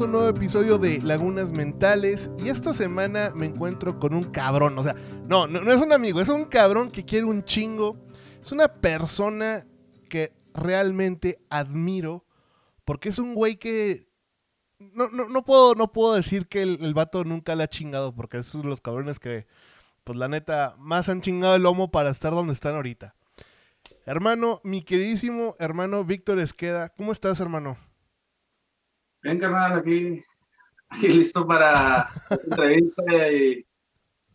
un nuevo episodio de Lagunas Mentales. Y esta semana me encuentro con un cabrón. O sea, no, no, es un amigo, es un cabrón que quiere un chingo. Es una persona que realmente admiro. Porque es un güey que. No, no, no, puedo, no puedo decir que el, el vato nunca le ha chingado. Porque esos son los cabrones que, pues la neta, más han chingado el lomo para estar donde están ahorita. Hermano, mi queridísimo hermano Víctor Esqueda, ¿cómo estás, hermano? Bien, carnal, aquí, aquí listo para entrevista y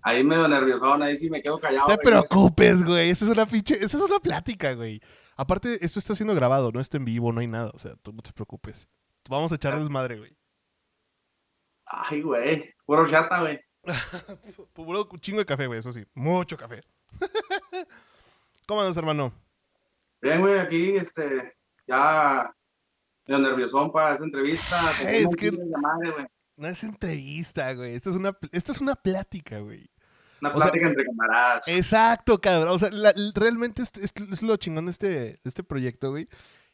ahí medio nerviosón, ahí sí me quedo callado. No te preocupes, güey, esta es una pinche, esta es una plática, güey. Aparte, esto está siendo grabado, no está en vivo, no hay nada, o sea, tú no te preocupes. Vamos a echar desmadre, güey. Ay, güey, puro chata, güey. puro chingo de café, güey, eso sí, mucho café. ¿Cómo andas, hermano? Bien, güey, aquí, este, ya medio nerviosón para esta entrevista. es que no es entrevista, güey. Esta es una, esta es una plática, güey. Una plática entre camaradas. Exacto, cabrón. O sea, realmente es, es, lo chingón de este, este proyecto, güey.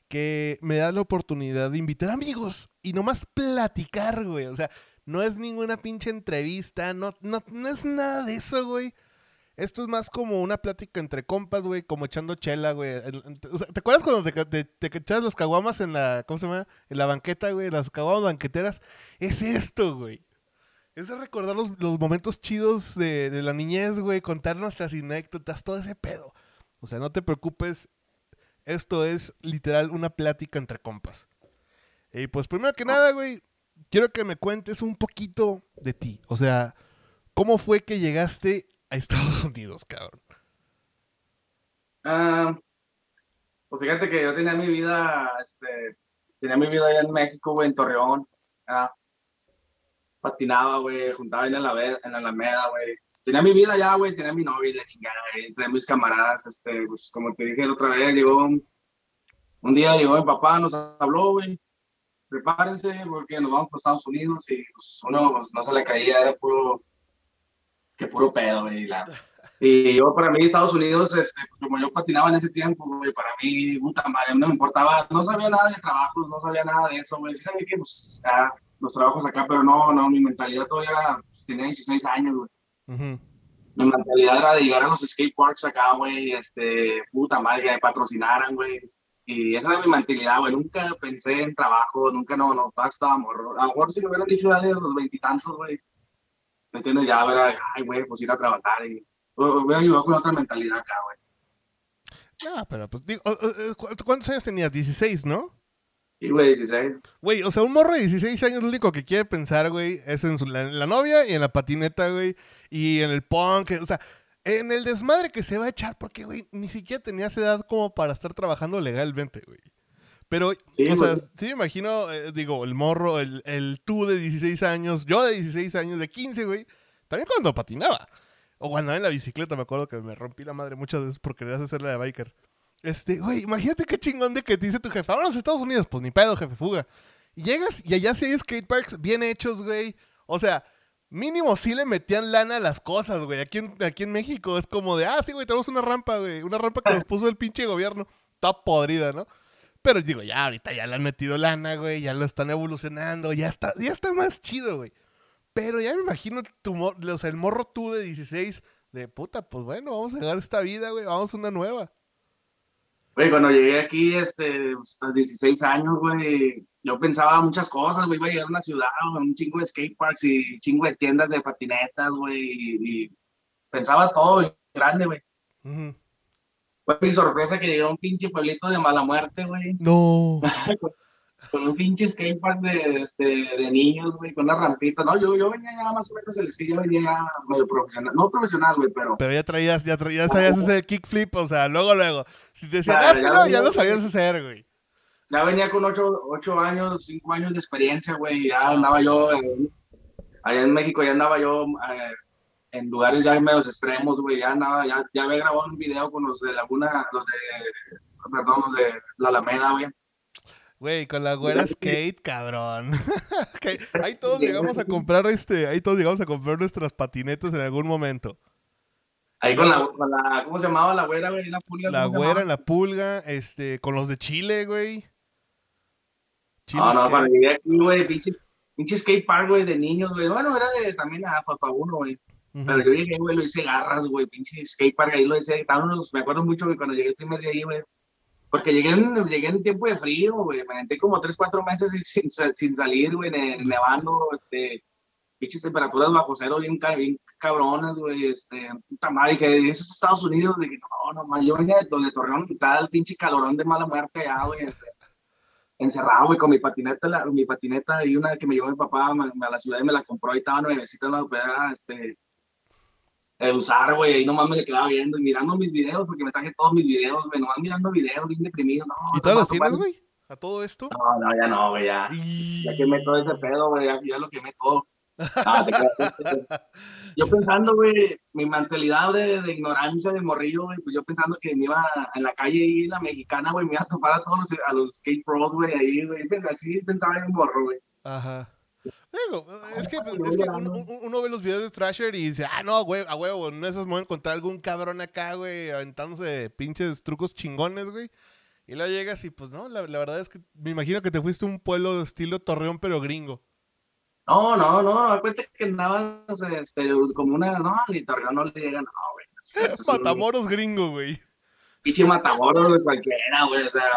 Que me da la oportunidad de invitar amigos y nomás platicar, güey. O sea, no es ninguna pinche entrevista, no, no, no es nada de eso, güey. Esto es más como una plática entre compas, güey, como echando chela, güey. ¿Te acuerdas cuando te, te, echabas las caguamas en la, ¿cómo se llama? En la banqueta, güey, las caguamas banqueteras. Es esto, güey. Es recordar los, momentos chidos de, la niñez, güey, contar nuestras anécdotas, todo ese pedo. O sea, no te preocupes, esto es literal una plática entre compas. Y pues primero que nada, güey, quiero que me cuentes un poquito de ti. O sea, ¿cómo fue que llegaste a Estados Unidos, cabrón? Ah, pues fíjate que yo tenía mi vida, este, tenía mi vida allá en México, güey, en Torreón. patinaba, güey, juntaba en la, en la Alameda, güey. Tenía mi vida allá, güey, tenía mi novia la chingada, güey, tenía mis camaradas, este, pues como te dije la otra vez, llegó un, un día llegó mi papá, nos habló, güey, prepárense porque nos vamos para Estados Unidos y pues uno pues, no se le caía, era puro que puro pedo, güey. Y yo, para mí, Estados Unidos, este, pues, como yo patinaba en ese tiempo, güey, para mí, puta madre, no me importaba, no sabía nada de trabajos, no sabía nada de eso, güey. Sí sabía que, pues, los trabajos acá, pero no, no, mi mentalidad todavía era, pues, tenía 16 años, güey. Mi mentalidad era de llegar a los skate parks acá, güey, este, puta madre, que me patrocinaran, güey. Y esa era mi mentalidad, güey. Nunca pensé en trabajo, nunca, no, no, estaba morro. A lo mejor si me hubieran dicho ya de los veintitantos, güey, ¿Me entiendes? Ya, ver, ay, güey, pues ir a trabajar y voy a ayudar con otra mentalidad acá, güey. No, pero pues, digo, ¿cuántos años tenías? 16, ¿no? Sí, güey, 16. Güey, o sea, un morro de 16 años lo único que quiere pensar, güey, es en, su, la, novia y en la patineta, güey, y en el punk, o sea, en el desmadre que se va a echar, porque, güey, ni siquiera tenías edad como para estar trabajando legalmente, güey. Pero, sí, o sea, sí me imagino, eh, digo, el morro, el, el tú de 16 años, yo de 16 años, de 15, güey, también cuando patinaba. O cuando en la bicicleta, me acuerdo que me rompí la madre muchas veces por querer hacerla de biker. Este, güey, imagínate qué chingón de que te dice tu jefe, vámonos a Estados Unidos, pues ni pedo, jefe, fuga. Y llegas y allá sí hay skateparks bien hechos, güey. O sea, mínimo sí le metían lana a las cosas, güey. Aquí en, aquí en México es como de, ah, sí, güey, tenemos una rampa, güey. Una rampa que nos puso el pinche gobierno. Está podrida, ¿no? Pero digo, ya ahorita ya le han metido lana, güey, ya lo están evolucionando, ya está, ya está más chido, güey. Pero ya me imagino tu, o sea, el morro tú de 16, de puta, pues bueno, vamos a llegar a esta vida, güey, vamos a una nueva. Güey, cuando llegué aquí, este, pues, a 16 años, güey, yo pensaba muchas cosas, güey, iba a llegar a una ciudad, un chingo de skateparks y chingo de tiendas de patinetas, güey, y, pensaba todo grande, güey. Fue mi sorpresa que llegó un pinche pueblito de mala muerte, güey. No. con, un pinche skatepark de, este, de niños, güey, con una rampita. No, yo, yo venía ya más o menos el skate, yo venía ya medio profesional. No profesional, güey, pero. Pero ya traías, ya traías, ya sabías hacer kickflip, o sea, luego, luego. Si te ya, ya, lo sabías hacer, güey. Ya venía con ocho, ocho años, cinco años de experiencia, güey. Ya andaba yo, allá en México, ya andaba yo. Eh, en lugares ya medios extremos, güey, ya andaba, ya, ya había grabado un video con los de Laguna, los de, perdón, los de La Alameda, güey. Güey, con la güera skate, cabrón. ahí todos llegamos a comprar este, ahí todos llegamos a comprar nuestras patinetas en algún momento. Ahí con la, con la ¿cómo se llamaba la güera, güey? La pulga. La güera, la pulga, este, con los de Chile, güey. no, no, cuando llegué aquí, güey, pinche pinche skate park, güey, de niños, güey. Bueno, era de también a papá uno, güey. Pero yo llegué, güey, lo hice garras, güey, pinche skate park, ahí lo hice. Unos, me acuerdo mucho que cuando llegué el primer día ahí, güey, porque llegué en, llegué en tiempo de frío, güey, me metí como 3, 4 meses sin, sin salir, güey, nevando, este, pinches temperaturas bajo cero bien, bien cabronas, güey, este, puta madre, dije, ¿eso es Estados Unidos? Dije, no, no, man, yo venía de donde Torreón, tal pinche calorón de mala muerte allá, güey, este, encerrado, güey, con mi patineta, la, mi patineta y una que me llevó mi papá a, la ciudad y me la compró, ahí estaba nuevecita en la opera, este, usar, güey, ahí nomás me le quedaba viendo y mirando mis videos, porque me traje todos mis videos, güey, nomás mirando videos, bien deprimido, no. ¿Y todos los tienes, güey? ¿A todo esto? No, no, ya no, güey, ya. Ya quemé todo ese pedo, güey, ya, ya lo quemé todo. yo pensando, güey, mi mentalidad de, de, ignorancia de morrillo, güey, pues yo pensando que me iba en la calle y la mexicana, güey, me iba a topar a todos los, a los skate pros, güey, ahí, güey, así pensaba en morro, güey. Ajá. Digo, es que, pues, es que uno, ve los videos de Thrasher y dice, ah, no, güey, a huevo, en esas me voy a encontrar algún cabrón acá, güey, aventándose pinches trucos chingones, güey. Y luego llegas y pues no, la, la, verdad es que me imagino que te fuiste a un pueblo de estilo Torreón, pero gringo. No, no, no, cuenta que andabas este, como una. No, ni Torreón no le llega, no, güey. Matamoros gringo, güey. Pinche Matamoros de cualquiera, güey. O sea,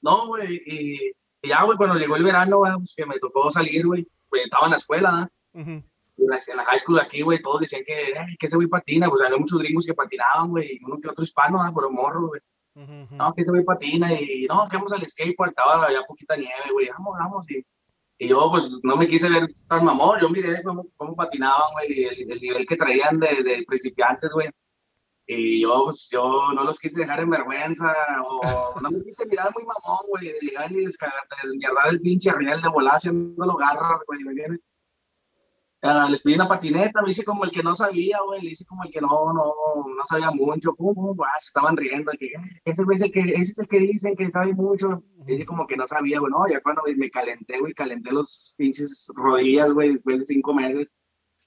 no, güey. Y, ya, güey, cuando llegó el verano, güey, pues, que me tocó salir, güey. Estaba en la escuela, ¿no? en, la, en la high school aquí, güey, todos decían que, que ese güey patina. Pues había muchos gringos que patinaban, güey. Y uno que otro hispano, ¿no? Por morro, güey. No, que ese güey patina. Y no, que vamos al skateboard. Estaba ya poquita nieve, güey. Vamos, vamos. Y y yo, pues, no me quise ver tan mamón. Yo miré cómo, cómo patinaban, güey, el, el, nivel que traían de, de, principiantes, güey. Y yo, pues, yo no los quise dejar en vergüenza, o no me quise mirar muy mamón, güey, de llegar y descargar, de el pinche riel de volar haciéndolo garras, güey, ¿me entiendes? Uh, les pedí una patineta, me hice como el que no sabía, güey, le hice como el que no, no, no sabía mucho, pum, pum, se estaban riendo, que ese, es el que, ese es el que dicen que sabe mucho, y como que no sabía, güey, no, ya cuando me calenté, güey, calenté los pinches rodillas, güey, después de cinco meses,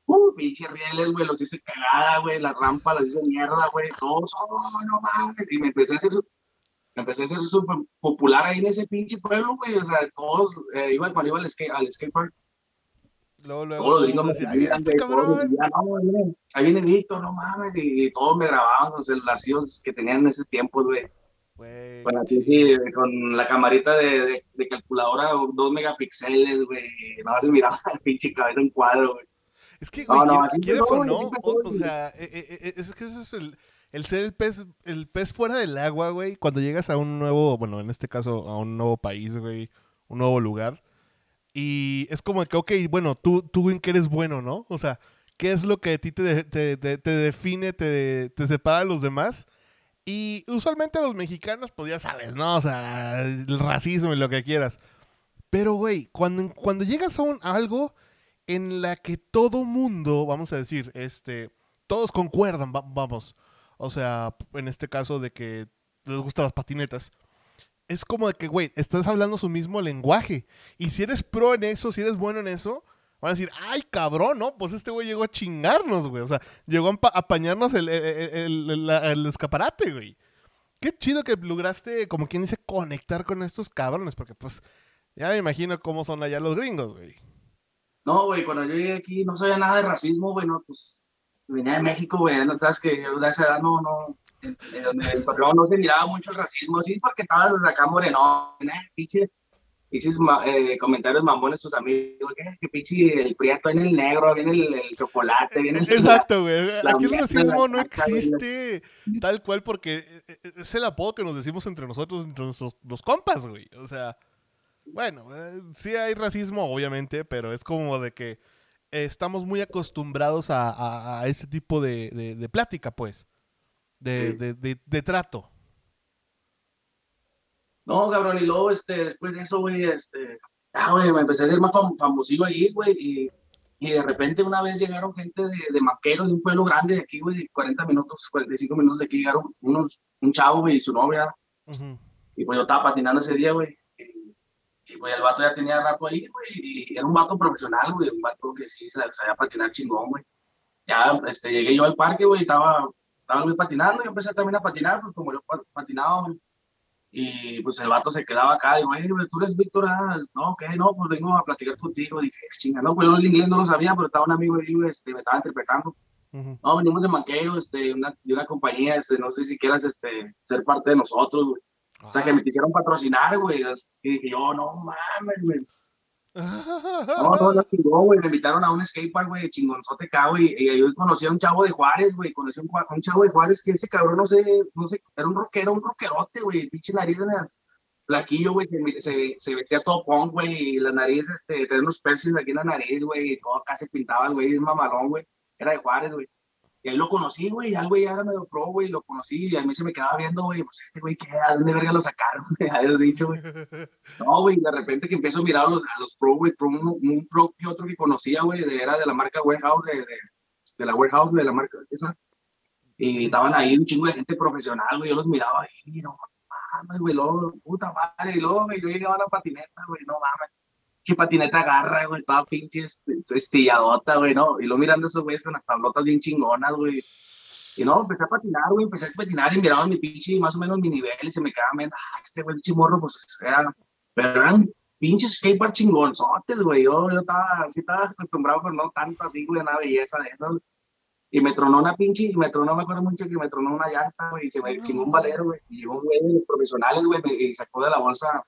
uh, pinches rieles, güey, los hice cagada, güey, las rampas las hice mierda, güey, todos, oh, no mames, y me empecé a hacer me empecé a hacer súper popular ahí en ese pinche pueblo, güey, o sea, todos, eh, iba, cuando iba al, skate, al skatepark, Luego, luego, este cabrón. ahí viene Víctor, no mames, y, todos me grababan los celularcillos que tenían en ese tiempo, güey. Con, sí, con la camarita de, de, calculadora, dos megapíxeles, güey. No se miraba el pinche cabeza en cuadro, güey. Es que, güey, no, ¿quieres, o no? O, sea, eh, eh, eh, es que ese es el, el ser el pez, el pez fuera del agua, güey. Cuando llegas a un nuevo, bueno, en este caso, a un nuevo país, güey, un nuevo lugar y es como que, ok, bueno, tú, tú en qué eres bueno, ¿no? O sea, ¿qué es lo que a ti te, te, te, define, te, te separa de los demás? Y usualmente los mexicanos, pues ya sabes, ¿no? O sea, el racismo y lo que quieras. Pero, güey, cuando, cuando llegas a, un, algo en la que todo mundo, vamos a decir, este, todos concuerdan, vamos. O sea, en este caso de que les gustan las patinetas es como de que, güey, estás hablando su mismo lenguaje. Y si eres pro en eso, si eres bueno en eso, van a decir, ay, cabrón, ¿no? Pues este güey llegó a chingarnos, güey. O sea, llegó a apañarnos el, el, escaparate, güey. Qué chido que lograste, como quien dice, conectar con estos cabrones, porque pues ya me imagino cómo son allá los gringos, güey. No, güey, cuando yo llegué aquí no sabía nada de racismo, güey, no, pues venía de México, güey, no sabes que yo de esa edad no, no, donde el no se miraba mucho el racismo, sí, porque estabas acá moreno, ¿eh? pinche, dices eh, comentarios mamones sus amigos, que, que pinche el prieto, viene el negro, viene el, chocolate, viene el... Exacto, güey, aquí el racismo no existe tal cual porque eh, eh, es el apodo que nos decimos entre nosotros, entre nuestros los compas, güey, o sea, bueno, sí hay racismo, obviamente, pero es como de que estamos muy acostumbrados a, a, ese tipo de, de plática, pues de, de, de, trato. No, cabrón, y luego, este, después de eso, güey, este, ah, güey, me empecé a ser más famosillo ahí, güey, y, y, de repente una vez llegaron gente de, de Maquero, de un pueblo grande de aquí, güey, de 40 minutos, 45 minutos de aquí, llegaron unos, un chavo, güey, y su novia, y pues yo estaba patinando ese día, güey, y, pues el vato ya tenía rato ahí, güey, y era un vato profesional, güey, un vato que sí sabía patinar chingón, güey. Ya, este, llegué yo al parque, güey, estaba estaba muy patinando y empecé también a patinar, pues como yo patinaba, Y pues el vato se quedaba acá, digo, "Ey, güey, tú eres Víctor, ah, no, ¿qué? No, pues vengo a platicar contigo. Dije, chinga, no, pues yo el inglés no lo sabía, pero estaba un amigo ahí, güey, este, me estaba interpretando. Ujú. No, venimos de Manqueo, este, una, de una compañía, este, no sé si quieras, este, ser parte de nosotros, güey. O sea, que me quisieron patrocinar, güey. Y dije yo, no mames, güey. No, no, no, güey. Me invitaron a un skatepark, güey, chingonzote acá, güey. Y yo conocí a un chavo de Juárez, güey. Conocí a un, chavo de Juárez que ese cabrón, no sé, no sé, era un rockero, un rockerote, güey. Pinche nariz de flaquillo, güey. Se, se, se vestía todo punk, güey. Y la nariz, este, tenía unos piercings aquí en la nariz, güey. Y todo acá se pintaba, güey, es mamalón, güey. Era de Juárez, güey. Y ahí lo conocí, güey. Ya el güey ya era medio pro, güey. Lo conocí y a mí se me quedaba viendo, güey. Pues este güey, ¿qué? ¿A dónde verga lo sacaron? Habías dicho, güey. No, güey, de repente que empiezo a mirar a los, a los pro, güey, pro, un, un pro y otro que conocía, güey, de, era de la marca Warehouse, de, de, de la Warehouse, de la marca esa. Y estaban ahí un chingo de gente profesional, güey, yo los miraba ahí, no mames, güey, luego, puta madre, y luego, güey, yo llegaba a la patineta, güey, no mames. Qué patineta agarra, güey, toda pinche est- estilladota, güey, ¿no? Y luego mirando a esos güeyes con las tablotas bien chingonas, güey. Y no, empecé a patinar, güey, empecé a patinar y miraba mi pinche, más o menos mi nivel, y se me quedaba viendo, ah, este güey, chimorro, pues, era, pero eran pinches skatepark chingonzotes, güey, yo, yo estaba, así estaba acostumbrado, pero no tanto así, güey, una belleza de esas, y me tronó una pinche, y me tronó, me acuerdo mucho que me tronó una llanta, güey, y se me chingó un valero, güey, y llegó un güey de los profesionales, güey, me- y sacó de la bolsa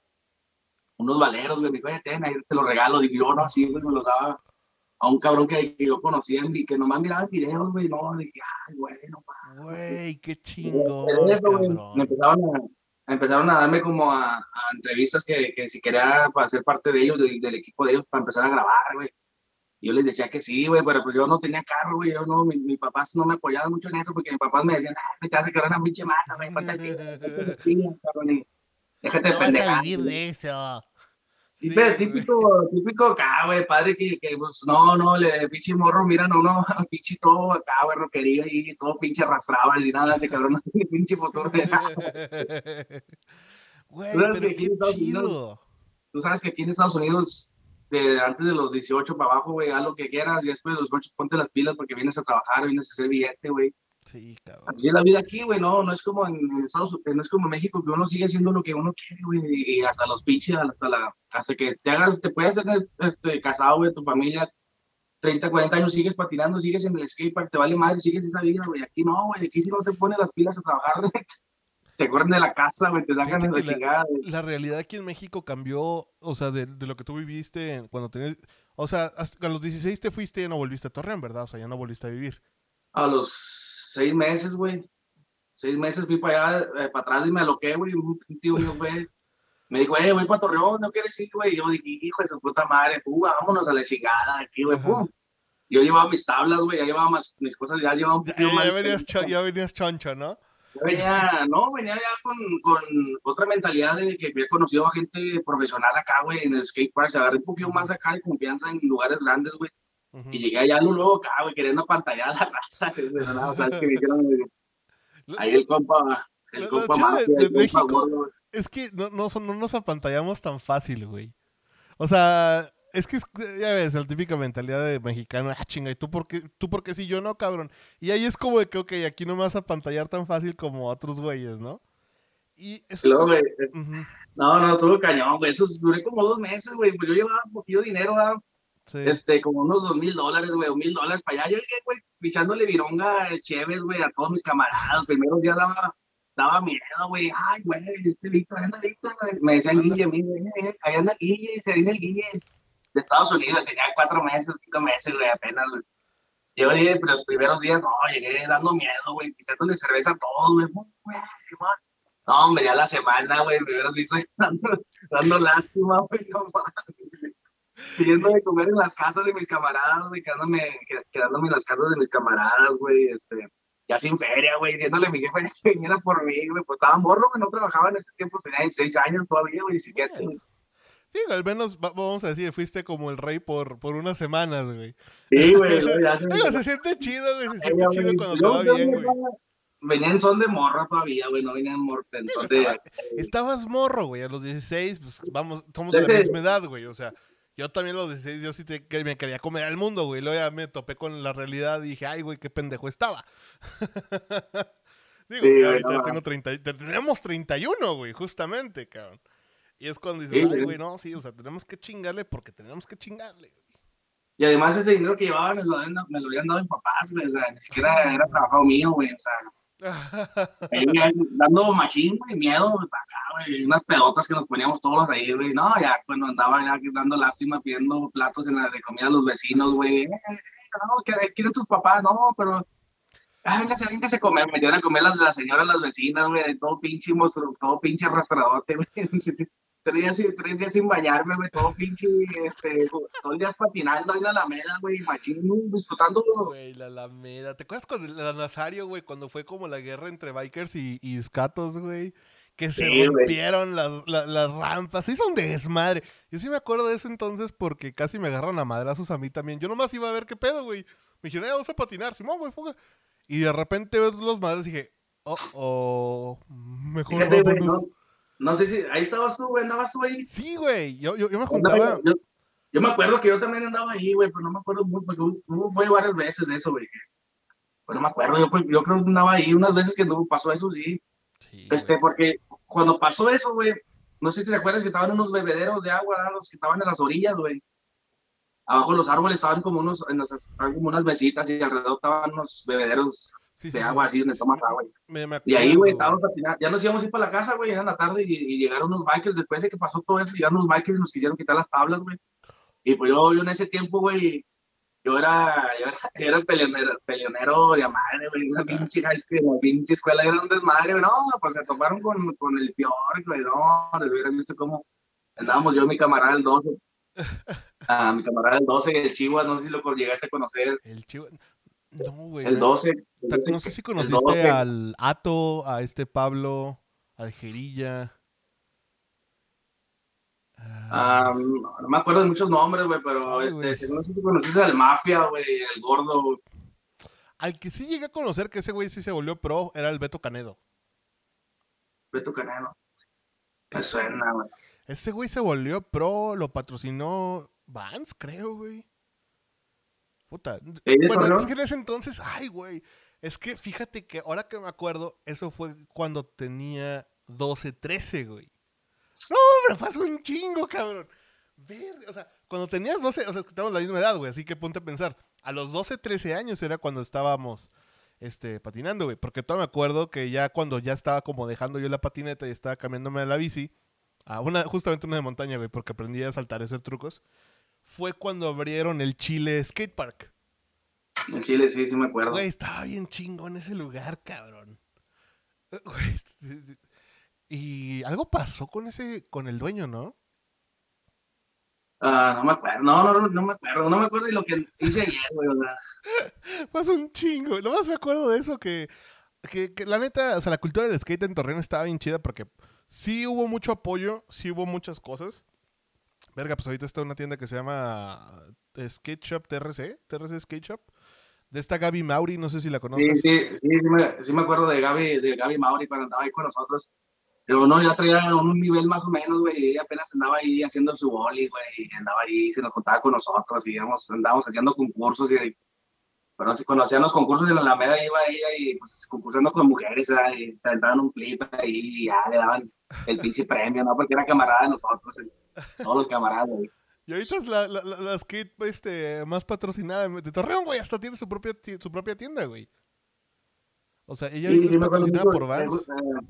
unos valeros, güey, me dijo, oye, ten, ahí te los regalo, digo, yo, no, así, güey, me los daba a un cabrón que, que yo conocía, y que nomás miraba videos, güey, no, dije, ay, güey, no mames. Güey, qué güey, cabrón. me empezaron a, empezaron a darme como a, a entrevistas que, que si quería para ser parte de ellos, del, del equipo de ellos, para empezar a grabar, güey. Yo les decía que sí, güey, pero pues yo no tenía carro, güey, yo no, mi, mi papás no me apoyaban mucho en eso, porque mis papás me decían, ah, me te vas a quedar una pinche mata, güey, falta el déjate de No vas a pendejar. vivir de eso. Sí, Sí, pero güey. típico, típico acá, güey, padre que, que pues, no, no, le pinche morro, miran a uno, pinche todo acá, güey, roquería y todo pinche arrastraba y nada, ese cabrón no tiene pinche futuro. Güey, Tú sabes pero que qué Unidos- chido. Tú sabes que aquí en Estados Unidos, de, antes de los 18 para abajo, güey, haz lo que quieras y después de los 18 ponte las pilas porque vienes a trabajar, vienes a hacer billete, güey. Sí, cabrón. Así es la vida aquí, güey, no, no es como en, Estados Unidos, no es como en México que uno sigue haciendo lo que uno quiere, güey, y, hasta los pinches, hasta la, hasta que te hagas, te puedes hacer este, casado, güey, tu familia, 30, 40 años sigues patinando, sigues en el skatepark, te vale madre, sigues esa vida, güey, aquí no, güey, aquí si no te pones las pilas a trabajar, te corren de la casa, güey, te sacan de la chingada. La realidad aquí en México cambió, o sea, de, de lo que tú viviste cuando tenías... O sea, hasta a los 16 te fuiste y ya no volviste a Torreón, ¿verdad? O sea, ya no volviste a vivir. A los seis meses, güey. Seis meses fui para allá, eh, para atrás y me aloqué, güey. Un tío mío, güey. Me dijo, eh, voy para Torreón, ¿no quieres ir, güey? Y yo dije, hijo de su puta madre, pum, vámonos a la chingada aquí, güey, pum. Yo llevaba mis tablas, güey, ya llevaba más, mis cosas, ya llevaba un poquito ya- más. ya venías, cho- ya venías choncho, ¿no? Ya venía, no, venía ya con, con otra mentalidad de que había conocido a gente profesional acá, güey, en el skate park. Se agarré un poquito más acá de confianza en lugares grandes, güey. Y llegué allá luego acá, güey, queriendo pantallar a la raza. o sea, es que dijeron, Ahí el compa, el Lo- lo compa chido de- Mafia, de el compa México- Gordo. Es que no, no, no nos apantallamos tan fácil, güey. O sea, es que es- ya ves, la típica mentalidad de mexicano, ah, chinga, ¿y tú por qué, tú por qué sí, yo no, cabrón? Y ahí es como de que, ok, aquí no me vas a pantallar tan fácil como otros güeyes, ¿no? Y eso luego, güey, no, no, estuvo cañón, güey. Eso duré como dos meses, güey. Pues yo llevaba un poquillo de dinero, ¿verdad? Sí. este, como unos dos mil dólares, güey, o mil dólares para allá. Yo llegué, güey, pichándole vironga, chéves, güey, a todos mis camaradas. Primeros días daba, daba miedo, güey. Ay, güey, este Víctor, anda Víctor, güey. Me decían. Guille, a mí, güey, ahí anda Guille, se viene el Guille de Estados Unidos. Tenía cuatro meses, cinco meses, güey, apenas, güey. Yo llegué, pero los primeros días, no, llegué dando miedo, güey, pichándole cerveza a todos, güey. Güey. No, hombre, ya la semana, güey, me hubieras visto dando, dando lástima, güey, no mames. Pidiendo de comer en las casas de mis camaradas, güey, quedándome, qued- quedándome en las casas de mis camaradas, güey, este, ya sin feria, güey, diciéndole a mi jefe que viniera por mí, güey, pues estaba morro, güey, no trabajaba en ese tiempo, tenía 16 años todavía, güey, 17, güey. Digo, al menos va- vamos a decir, fuiste como el rey por, por unas semanas, güey. Sí, güey, se se siente chido, güey, se Ay, siente chido güey, cuando te yo- va yo bien, güey. Venía en son de morra todavía, güey, no venía en morra, en son de... estaba- Estabas morro, güey, a los 16, pues vamos, somos de la misma edad, güey, o sea, yo también a los 16, yo sí te- que me quería comer al mundo, güey, luego ya me topé con la realidad y dije, ay, güey, qué pendejo estaba. Digo, Sí, güey, ahorita no tengo 30, te- tenemos 31, güey, justamente, cabrón. Y es cuando dices, Sí, ay, güey, no, sí, o sea, tenemos que chingarle porque tenemos que chingarle. güey. Y además ese dinero que llevaba me lo, habían, me lo habían dado mis papás, güey. O sea, ni siquiera era trabajo mío, güey. O sea, ahí, dando machín, güey, miedo, acá, y Unas pedotas que nos poníamos todos ahí, güey. No, ya cuando andaba ya dando lástima, pidiendo platos en la de comida a los vecinos, güey. Eh, no, que quieren tus papás, no, pero. Ah, véngase, véngase a comer. Me dieron a comer las, las señoras, las vecinas, güey, de todo pinche monstruo, todo pinche arrastradote, güey. Tres días, tres días sin bañarme, güey, todo pinche, este, todo el día patinando en la Alameda, güey, machín, disfrutando, Güey, la Alameda. ¿Te acuerdas con el, Nazario, güey, cuando fue como la guerra entre bikers y, y scatos, güey? Que se Sí, rompieron las, la- las rampas. Se hizo un desmadre. Yo sí me acuerdo de eso entonces porque casi me agarran a madrazos a mí también. Yo nomás iba a ver qué pedo, güey. Me dijeron, "Eh, vamos a patinar. Simón, güey, fuga. Y de repente ves los madres y dije, oh, oh, mejor Fíjate, güey, vámonos. no, no sé si ahí estabas tú, güey, andabas tú ahí. Sí, güey. Yo, yo, yo me juntaba. Yo, yo me acuerdo que yo también andaba ahí, güey, pero no me acuerdo mucho, porque hubo- fue varias veces eso, güey. Pues no me acuerdo, yo, pues, yo creo que andaba ahí unas veces que no pasó eso, sí. Sí, Este, güey. porque cuando pasó eso, güey, no sé si te acuerdas que estaban unos bebederos de agua, ¿verdad? los que estaban en las orillas, güey. Abajo los árboles estaban como unos, en las- estaban como unas mesitas y alrededor estaban unos bebederos Sí, de sí, agua sí. así donde tomas agua. Me, me Y ahí, güey, estábamos patinando. Ya nos íbamos a ir para la casa, güey, era la tarde y, y llegaron unos bikers. Después de que pasó todo eso, llegaron unos bikers y nos quisieron quitar las tablas, güey. Y pues yo, yo en ese tiempo, güey, yo era, yo era, era peleonero, peleonero de madre, güey. Una pinche high school, una pinche escuela era un desmadre, güey. No, pues se toparon con, con el peor, güey. No, les hubieran visto cómo andábamos yo mi camarada el 12. Ah, mi camarada el 12, el Chihuahua, no sé si lo llegaste a conocer. El chivo. No, güey. El no. 12. el Ta- 12, No sé si el conociste 12. al Ato, a este Pablo, al Jerilla. Ah, no me acuerdo de muchos nombres, güey, pero Ay, este, no sé si conociste al Mafia, güey, el gordo. güey. al que sí llegué a conocer que ese güey sí se volvió pro era el Beto Canedo. Beto Canelo. Me Ese- suena, güey. Ese güey se volvió pro, lo patrocinó Vans, creo, güey. Puta. ¿Sí, Bueno, es que en ese entonces, ay, güey. Es que fíjate que ahora que me acuerdo, eso fue cuando tenía 12, 13, güey. No, hombre, fue hace un chingo, cabrón. Ver, o sea, cuando tenías 12, o sea, es que tenemos la misma edad, güey, así que ponte a pensar. A los 12, 13 años era cuando estábamos este, patinando, güey. Porque todavía me acuerdo que ya cuando ya estaba como dejando yo la patineta y estaba cambiándome a la bici, a una, justamente una de montaña, güey, porque aprendí a saltar y hacer trucos, fue cuando abrieron el Chile Skate Park. En Chile, sí, sí me acuerdo. Güey, estaba bien chingón ese lugar, cabrón. Güey. Y algo pasó con ese, con el dueño, ¿no? Ah, no me acuerdo, no, no, no, me acuerdo, no me acuerdo de lo que hice ayer, güey, o sea. Pasó un chingo. Nomás me acuerdo de eso que, que, que la neta, o sea, la cultura del skate en Torreón estaba bien chida porque sí hubo mucho apoyo, sí hubo muchas cosas. Verga, pues ahorita está una tienda que se llama eh, Skate Shop TRC, TRC Skate Shop. De esta Gaby Mauri, no sé si la Sí, conozcas. sí, sí, sí me, sí me acuerdo de Gaby, de Gaby Mauri cuando andaba ahí con nosotros. Pero no, ya traía un nivel más o menos, güey, y ella apenas andaba ahí haciendo su boli, güey, y andaba ahí, se nos juntaba con nosotros, y íbamos, andábamos haciendo concursos, y pero si conocían los concursos en la Alameda, iba ella y pues concursando con mujeres, ¿verdad? y te un flip ahí, y ya le daban el pinche premio, ¿no? Porque era camarada de nosotros, todos los camaradas, güey. Y ahorita es la, la, la- la skate este, más patrocinada de Torreón, güey. Hasta tiene su propia, su propia tienda, güey. O sea, ella Sí, ahorita sí, es patrocinada por Vans. eh,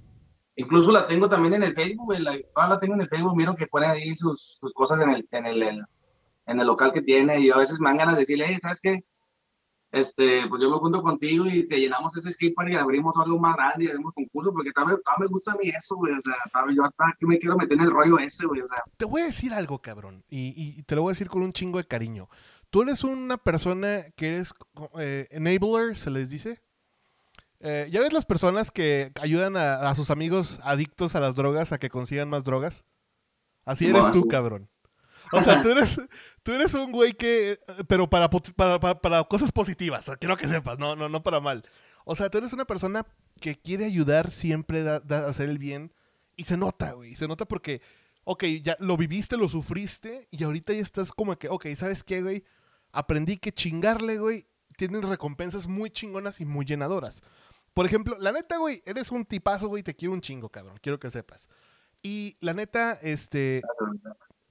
incluso la tengo también en el Facebook, la, la tengo en el Facebook, miro que pone ahí sus, sus cosas en el, en el, en el local que tiene y a veces me dan ganas de decirle, hey, ¿sabes qué? Este, pues yo me junto contigo y te llenamos ese skatepark y abrimos algo más grande y hacemos concurso porque también, me gusta a mí eso, güey, o sea, yo hasta que me quiero meter en el rollo ese, güey, o sea, Te voy a decir algo, cabrón. Y- y te lo voy a decir con un chingo de cariño. Tú eres una persona que eres eh, enabler, se les dice. Eh, ¿Ya ves las personas que ayudan a, a sus amigos adictos a las drogas a que consigan más drogas? Así eres tú, cabrón. O sea, tú eres, tú eres un güey que, eh, pero para, para, para- para cosas positivas, quiero que sepas, no, no, no para mal. O sea, tú eres una persona que quiere ayudar siempre da- da- a hacer el bien y se nota, güey, se nota porque, ok, ya lo viviste, lo sufriste y ahorita ya estás como que, ok, ¿sabes qué, güey? Aprendí que chingarle, güey, tienen recompensas muy chingonas y muy llenadoras. Por ejemplo, la neta, güey, eres un tipazo, güey, te quiero un chingo, cabrón. Quiero que sepas. Y la neta, este.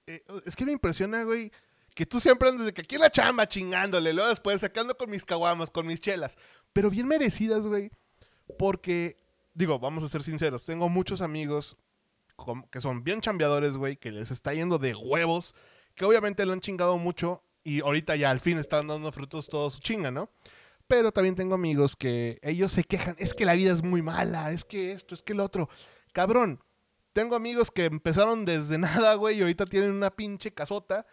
eh, es que me impresiona, güey, que tú siempre andas de que aquí en la chamba chingándole, luego después sacando con mis caguamas, con mis chelas. Pero bien merecidas, güey. Porque, digo, vamos a ser sinceros, tengo muchos amigos que son bien chambeadores, güey, que les está yendo de huevos, que obviamente lo han chingado mucho y ahorita ya al fin están dando frutos todo su chinga, ¿no? Pero también tengo amigos que ellos se quejan, es que la vida es muy mala, es que esto, es que lo otro. Cabrón, tengo amigos que empezaron desde nada, güey, y ahorita tienen una pinche casota.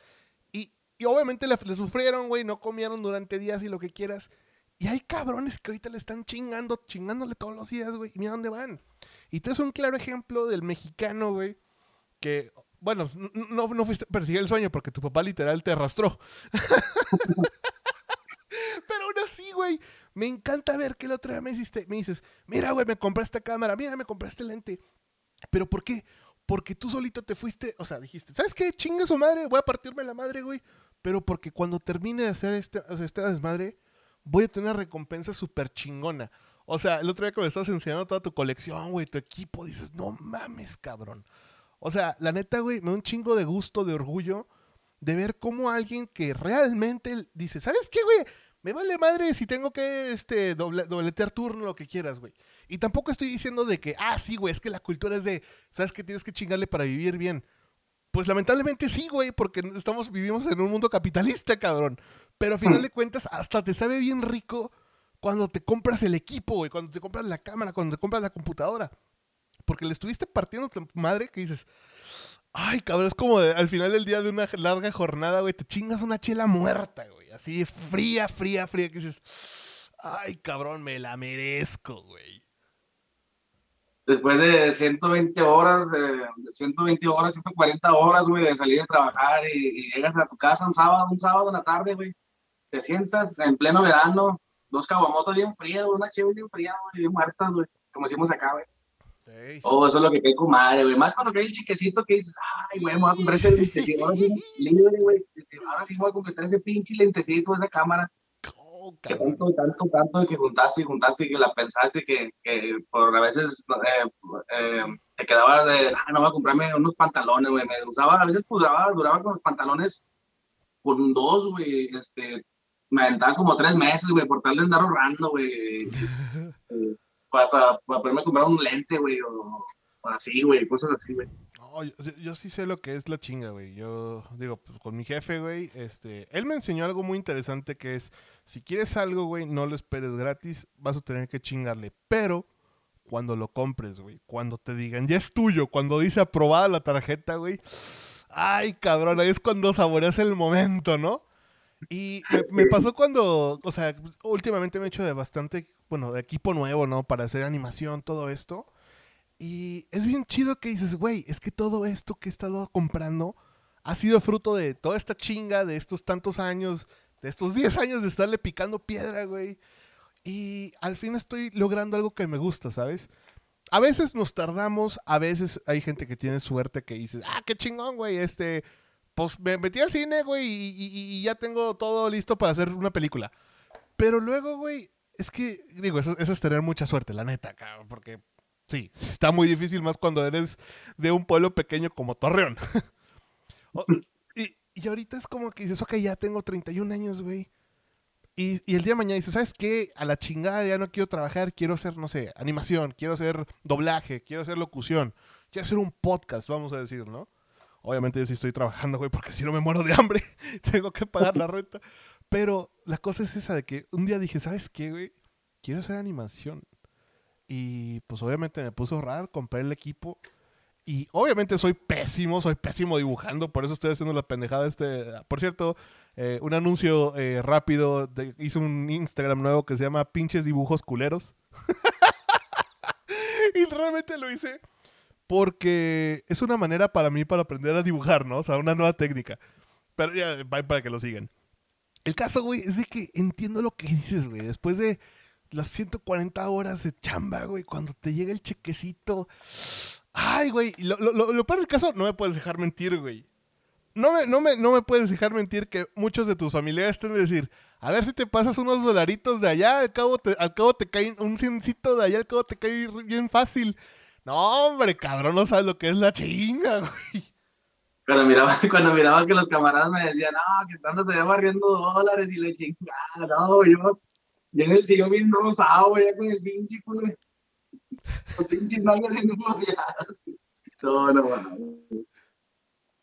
Y, y obviamente le, sufrieron, güey, no comieron durante días y lo que quieras. Y hay cabrones que ahorita le están chingando, chingándole todos los días, güey. Y mira dónde van. Y tú es un claro ejemplo del mexicano, güey, que, bueno, no, no fuiste a perseguir el sueño porque tu papá literal te arrastró. Pero aún así, güey, me encanta ver que el otro día me, hiciste, me dices, mira, güey, me compré esta cámara, mira, me compré este lente. ¿Pero por qué? Porque tú solito te fuiste, o sea, dijiste, ¿sabes qué? Chingue su madre, voy a partirme la madre, güey. Pero porque cuando termine de hacer este, esta desmadre, voy a tener una recompensa súper chingona. O sea, el otro día que me estabas enseñando toda tu colección, güey, tu equipo, dices, no mames, cabrón. O sea, la neta, güey, me da un chingo de gusto, de orgullo, de ver cómo alguien que realmente dice, ¿sabes qué, güey? Me vale madre si tengo que este, doble, dobletear turno, lo que quieras, güey. Y tampoco estoy diciendo de que, ah, sí, güey, es que la cultura es de, ¿sabes que tienes que chingarle para vivir bien? Pues lamentablemente sí, güey, porque estamos, vivimos en un mundo capitalista, cabrón. Pero a final de cuentas, hasta te sabe bien rico cuando te compras el equipo, güey, cuando te compras la cámara, cuando te compras la computadora. Porque le estuviste partiendo tu madre que dices, ay, cabrón, es como de- al final del día de una larga jornada, güey, te chingas una chela muerta, güey, así fría, fría, fría, que dices, ay, cabrón, me la merezco, güey. Después de 120 horas, eh, de 120 horas, 140 horas, güey, de salir a trabajar y, llegas a tu casa un sábado, un sábado en la tarde, güey. Te sientas en pleno verano, dos caguamotas bien frías, una chévere bien fría, güey, bien muertas, güey, como decimos acá, güey. Ey. Oh, eso es lo que cae madre, güey. Más cuando cae el chiquecito que dices, ay, güey, me voy a comprar ese lentecito, ahora sí, libre, güey. Dice, Ahora sí me voy a completar ese pinche lentecito, esa cámara. Oh, Que tanto, tanto, tanto que juntaste y juntaste y que la pensaste que, que por a veces eh, eh, te quedabas de, ah, no voy a comprarme unos pantalones, güey. Me usaba, a veces pues duraba, duraba con los pantalones con dos, güey. Este, me aventaba como tres meses, güey, por tal de andar ahorrando, güey. eh, para, para, poderme comprar un lente, güey, o, así, güey, cosas así, güey. No, yo, yo- yo sí sé lo que es la chinga, güey. Yo digo, pues, con mi jefe, güey, este, él me enseñó algo muy interesante que es, si quieres algo, güey, no lo esperes gratis, vas a tener que chingarle. Pero cuando lo compres, güey, cuando te digan, ya es tuyo, cuando dice aprobada la tarjeta, güey, ay, cabrón, ahí es cuando saboreas el momento, ¿no? Y me, pasó cuando, o sea, últimamente me he hecho de bastante, bueno, de equipo nuevo, ¿no? Para hacer animación, todo esto. Y es bien chido que dices, güey, es que todo esto que he estado comprando ha sido fruto de toda esta chinga, de estos tantos años, de estos 10 años de estarle picando piedra, güey. Y al fin estoy logrando algo que me gusta, ¿sabes? A veces nos tardamos, a veces hay gente que tiene suerte que dices, ah, qué chingón, güey, este, pues me metí al cine, güey, y, ya tengo todo listo para hacer una película. Pero luego, güey, es que, digo, eso, eso es tener mucha suerte, la neta, cabrón, porque sí, está muy difícil más cuando eres de un pueblo pequeño como Torreón. Y, y ahorita es como que dices, ok, ya tengo 31 años, güey. Y, y el día de mañana dices, ¿sabes qué? A la chingada ya no quiero trabajar, quiero hacer, no sé, animación, quiero hacer doblaje, quiero hacer locución, quiero hacer un podcast, vamos a decir, ¿no? Obviamente yo sí estoy trabajando, güey, porque si no me muero de hambre, tengo que pagar la renta. Pero la cosa es esa de que un día dije, ¿sabes qué, güey? Quiero hacer animación. Y pues obviamente me puse a ahorrar, compré el equipo. Y obviamente soy pésimo, soy pésimo dibujando, por eso estoy haciendo la pendejada este. Por cierto, eh, un anuncio eh, rápido, de- hice un Instagram nuevo que se llama Pinches Dibujos Culeros. y realmente lo hice porque es una manera para mí para aprender a dibujar, ¿no? O sea, una nueva técnica. Pero ya, para que lo sigan. El caso, güey, es de que entiendo lo que dices, güey. Después de las 140 horas de chamba, güey, cuando te llega el chequecito. Ay, güey, lo, lo, lo, lo peor del caso, no me puedes dejar mentir, güey. No me, no, me, no me puedes dejar mentir que muchos de tus familiares estén de decir, A ver si te pasas unos dolaritos de allá, al cabo te, al cabo te cae un ciencito de allá, al cabo te cae bien fácil. No, hombre, cabrón, no sabes lo que es la chinga, güey. Cuando miraba, cuando miraba que los camaradas me decían, no, que tanto se va barriendo dólares y le chingada, no, yo, yo en el sillón bien rosado, güey, con el pinche, güey. Los pinches nalgas bien floreadas. No, no, no.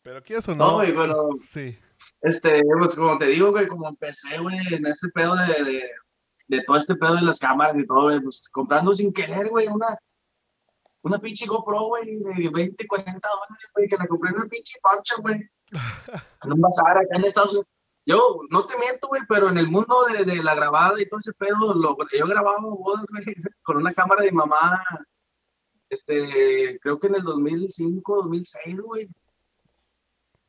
Pero ¿qué eso no? No, güey, bueno, Sí. este, pues como te digo, güey, como empecé, güey, en este pedo de, de, de todo este pedo de las cámaras y todo, güey, pues comprando sin querer, güey, una, una pinche GoPro, güey, de 20, 40 dólares, güey, que la compré en una pinche pancha, güey. En un bazar acá en Estados Unidos. Yo, no te miento, güey, pero en el mundo de, de la grabada y todo ese pedo, lo, yo grababa bodas, güey, con una cámara de mi mamá, este, creo que en el 2005, 2006, güey.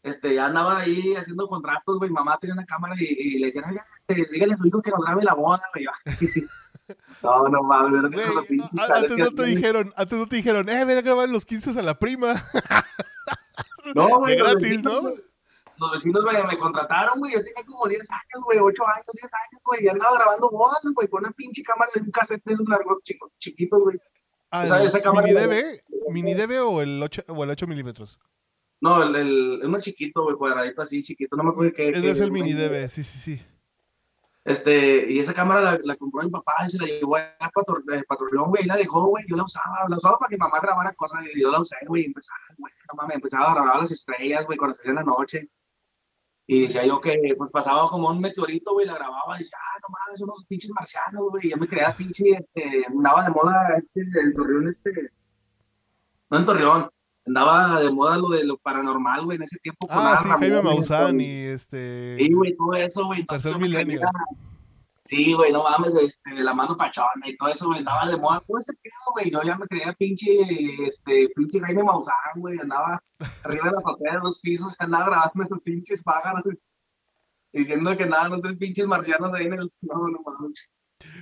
Este, ya andaba ahí haciendo contratos, güey, mamá tenía una cámara y, y le decían, este, dígale a su hijo que nos grabe la boda, güey. Yo, "Ay, sí. No, no mames, Güey, antes no te dijeron, antes no te dijeron, eh, ven a grabar los 15 a la prima. No, güey. De gratis, vecinos, ¿no? güey, Los vecinos me, me contrataron, güey. Yo tenía como 10 años, güey, 8 años, 10 años, güey. Y andaba grabando bodas, güey, con una pinche cámara de un cassette de esos largos chico- chiquitos, güey. Ah, Esa- el esa cámara ¿Mini DB? ¿Mini DB o el 8, o el 8 milímetros? No, el, el, uno chiquito, güey, cuadradito así, chiquito. No me acuerdo qué. Ese es el Mini güey. DB, sí, sí, sí. Este, y esa cámara la, compró mi papá y se la llevó a Pator- eh, Patrolón, güey, y la dejó, güey, yo la usaba, la usaba para que mi mamá grabara cosas, y yo la usé, güey, empezaba, güey, no mames, empezaba a grabar las estrellas, güey, cuando se hacía en la noche, y decía yo que, pues, pasaba como un meteorito, güey, la grababa, y decía, ah, no mames, son unos pinches marcianos, güey, yo me creía pinche, este, andaba de moda, este, el Torreón, este, no en Torreón, andaba de moda lo de lo paranormal, güey, en ese tiempo. con Ah, sí, Jaime Maussan y este... Sí, güey, todo eso, güey. Tercer milenio. Sí, güey, no mames, este, la mano pachona y todo eso, güey, andaba de moda, todo ese pedo, güey, yo ya me creía pinche, este, pinche Jaime Maussan, güey, andaba arriba de la azotea de los pisos, andaba grabando esos pinches pájaros, diciendo que nada, no tres pinches marcianos ahí en el, no, no mames.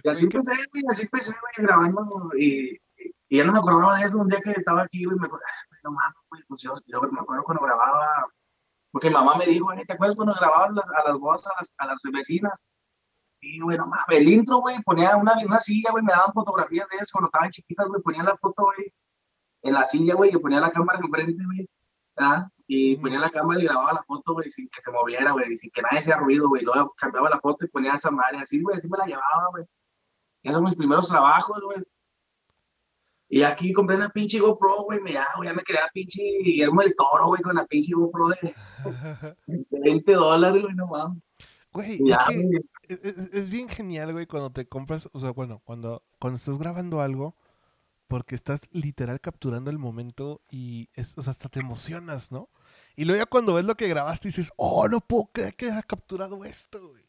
Y así empecé, güey, así empecé, güey, grabando, y, y, ya no me acordaba de eso, un día que estaba aquí, güey, me acordé, "Ay, güey, no mames, güey, pues yo, yo me acuerdo cuando grababa, porque mi mamá me dijo, "Ay, ¿te acuerdas cuando grababas las- a las voces, a las, a las vecinas? Sí, güey, no mames, el intro, güey, ponía una, una silla, güey, me daban fotografías de eso cuando estaban chiquitas, güey, ponía la foto, güey, en la silla, güey, y ponía la cámara enfrente, güey, ¿verdad? Y ponía la cámara y grababa la foto, güey, sin que se moviera, güey, y sin que nadie hacía ruido, güey, luego cambiaba la foto y ponía esa madre, así, güey, así me la llevaba, güey. Esos son mis primeros trabajos, güey. Y aquí compré una pinche GoPro, güey, me, güey, ya me creía pinche Guillermo del Toro, güey, con la pinche GoPro de 20 dólares, güey, no mames. Güey, es que es, es- es bien genial, güey, cuando te compras, o sea, bueno, cuando, cuando estás grabando algo, porque estás literal capturando el momento y, es, o sea, hasta te emocionas, ¿no? Y luego ya cuando ves lo que grabaste dices, oh, no puedo creer que haya capturado esto, güey.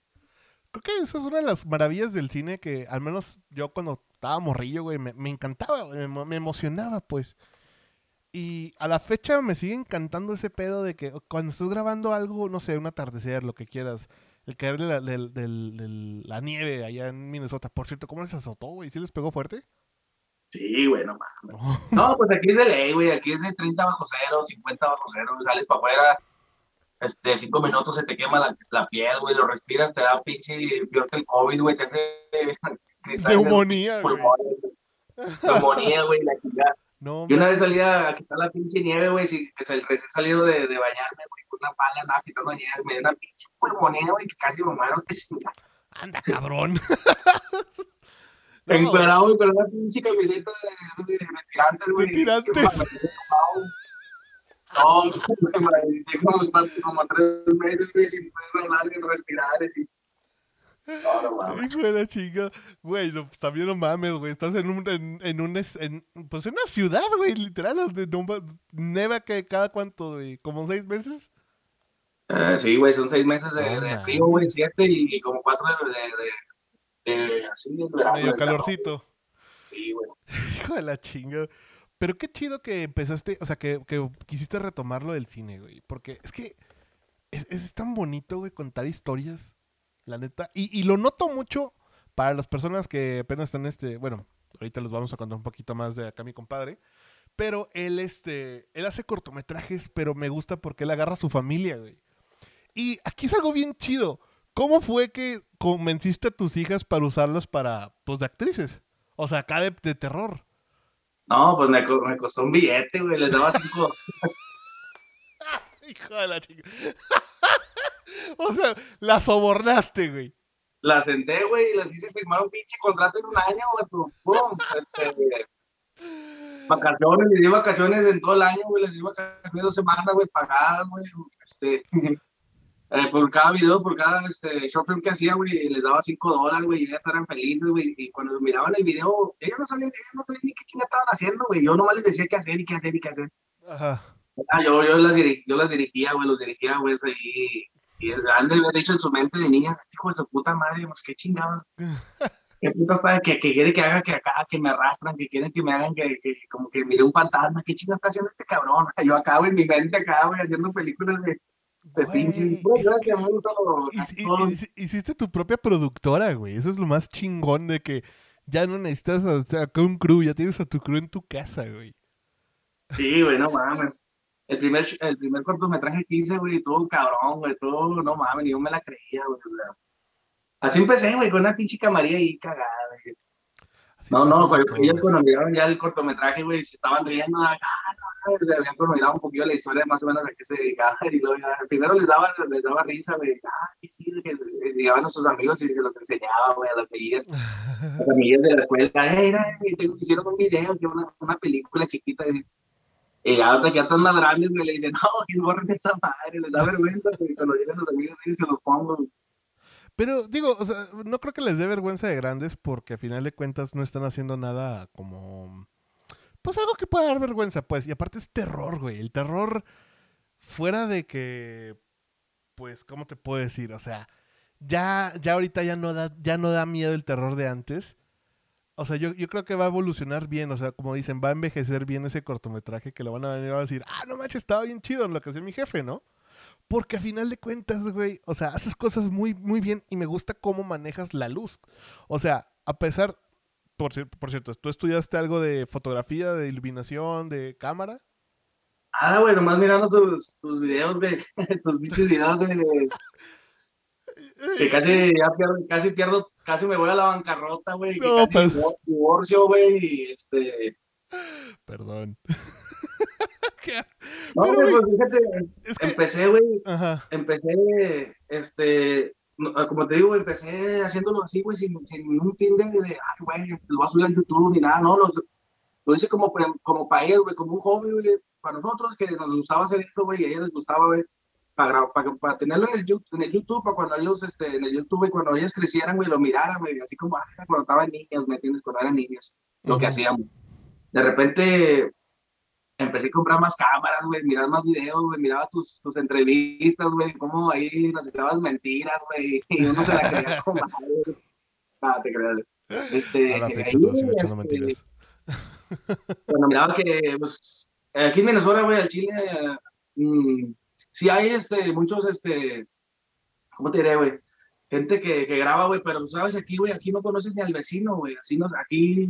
Creo que esa es una de las maravillas del cine que, al menos yo cuando estaba morrillo, güey, me, me encantaba, güey, me, emo- me emocionaba, pues. Y a la fecha me sigue encantando ese pedo de que cuando estás grabando algo, no sé, un atardecer, lo que quieras, el caer de la, del- del- del- la nieve allá en Minnesota. Por cierto, ¿cómo les azotó, güey? ¿Sí les pegó fuerte? Sí, güey, no mames. No. Pues aquí es de ley, güey. Aquí es de 30 bajo cero, 50 bajo cero. Sales para afuera, este, cinco minutos se te quema la, la piel, güey. Lo respiras, te da pinche peor que el COVID, güey. Te hace Neumonía, güey. Neumonía, güey, la chingada. No, Yo una vez salía a quitar la pinche nieve, güey, si, recién salido de, de bañarme, güey, con una pala andaba quitando nieve, me dio una pinche pulmonía, güey, que casi me muero, que chingada. anda, cabrón. Encuadrado, güey, con una pinche camiseta de, de, de tirantes, güey. De tirantes. No, me como, como tres meses, güey, sin poder hablar, sin respirar. Y... No. Hijo de la chica. Güey, no, pues también no mames, güey. Estás en un, en, en un, en, pues en una ciudad, güey, literal, donde no neva que cada cuánto, güey, como seis meses. Eh, sí, güey, son seis meses de, No de frío, güey, siete y, y como cuatro de, de, así, de verano. Medio calor. calorcito. Sí, güey. Hijo de la chinga. Pero qué chido que empezaste, o sea, que, que quisiste retomarlo del cine, güey. Porque es que es, es tan bonito, güey, contar historias, la neta. Y, y lo noto mucho para las personas que apenas están, este, bueno, ahorita les vamos a contar un poquito más de acá mi compadre. Pero él, este, él hace cortometrajes, pero me gusta porque él agarra a su familia, güey. Y aquí es algo bien chido. ¿Cómo fue que convenciste a tus hijas para usarlas para, pues, de actrices? O sea, acá de, de terror. No, pues me, me costó un billete, güey. Les daba cinco. Hijo de la chica. o sea, la sobornaste, güey. las senté, güey, y les hice firmar un pinche contrato en un año, güey. tú, pum, este, vacaciones, les di vacaciones en todo el año, güey. Les di vacaciones dos semanas, güey, pagadas, güey. Este, eh, por cada video, por cada este, short film que hacía, güey, les daba cinco dólares, güey, y ellas eran felices, güey. Y cuando miraban el video, ellos no sabían, ellos no sabían ni qué chinga estaban haciendo, güey. Yo nomás les decía qué hacer y qué hacer y qué hacer. Ajá. Ah, yo, yo, las diri- yo las dirigía, güey, los dirigía, güey, eso, y, han de haber dicho en su mente de niñas, este hijo de su puta madre, pues qué chingados. Qué puta está, que, que quiere que haga que acá, que me arrastran, que quieren que me hagan que, que como que mire un fantasma, qué chingados está haciendo este cabrón. Yo güey, en mi mente acá, güey, haciendo películas de, de pinches. Hiciste tu propia productora, güey. Eso es lo más chingón de que ya no necesitas o sea, acá un crew, ya tienes a tu crew en tu casa, güey. Sí, güey, no mames. El primer, el primer cortometraje que hice, güey, todo cabrón, güey, todo, no mames, ni yo me la creía, güey, o sea. Así empecé, güey, con una pinche camarilla ahí cagada, güey. Así No, no, todos. ellos cuando miraron ya el cortometraje, güey, se estaban riendo, ah, no, no, habían miraban un poquillo la historia más o menos a qué se dedicaba, y luego ya, primero les daba, les daba risa, güey, ah, qué chido, que llegaban a sus amigos y se los enseñaba, güey, a las amiguillas, a las amiguillas de la escuela, hey, mira, hicieron un video, que una, una película chiquita, y, y ya ahorita que ya están más grandes, güey, le dicen, no, que borren esa madre, les da vergüenza, güey, cuando llegan los amigos y se los pongo. Pero digo, o sea, no creo que les dé vergüenza de grandes porque a final de cuentas no están haciendo nada como... Pues algo que pueda dar vergüenza, pues. Y aparte es terror, güey. El terror fuera de que... Pues, ¿cómo te puedo decir? O sea, ya, ya ahorita ya no, da, ya no da miedo el terror de antes. O sea, yo, yo creo que va a evolucionar bien. O sea, como dicen, va a envejecer bien ese cortometraje que lo van a venir a decir, ah, no manches, estaba bien chido lo que hacía mi jefe, ¿no? Porque a final de cuentas, güey, o sea, haces cosas muy, muy bien y me gusta cómo manejas la luz. O sea, a pesar, por, por cierto, ¿tú estudiaste algo de fotografía, de iluminación, de cámara? Ah, güey, nomás mirando tus, tus videos, güey, tus videos, güey, de- que casi ya pierdo, casi pierdo, casi me voy a la bancarrota, güey, que No, pero- divor- divorcio, güey, y este, Perdón. No, Pero, pues fíjate, Es que... empecé, güey, empecé, este, ah, como te digo, empecé haciéndolo así, güey, sin, sin un fin de, de, ay, güey, lo voy a subir a YouTube ni nada, no, lo, lo hice como, como para ellos, güey, como un hobby, güey, para nosotros que nos gustaba hacer eso, güey, y a ellos les gustaba, güey, para, para, para tenerlo en el, YouTube, en el YouTube, para cuando ellos, este, en el YouTube, güey, cuando ellos crecieran, güey, lo miraran, güey, así como, ah, cuando estaban niños, ¿me entiendes? Cuando eran niños, lo que hacíamos. De repente, empecé a comprar más cámaras, güey, mirar más videos, güey, miraba tus, tus entrevistas, güey, cómo ahí nos echabas mentiras, güey, y uno se la creía como. Ah, te creas. Este, A la fecha ahí, este, mentiras. cuando miraba que, pues, aquí en Venezuela, güey, al Chile, mm, sí hay, este, muchos, este, ¿cómo te diré, güey? Gente que, que graba, güey, pero, ¿sabes? Aquí, güey, aquí no conoces ni al vecino, güey, así no, aquí,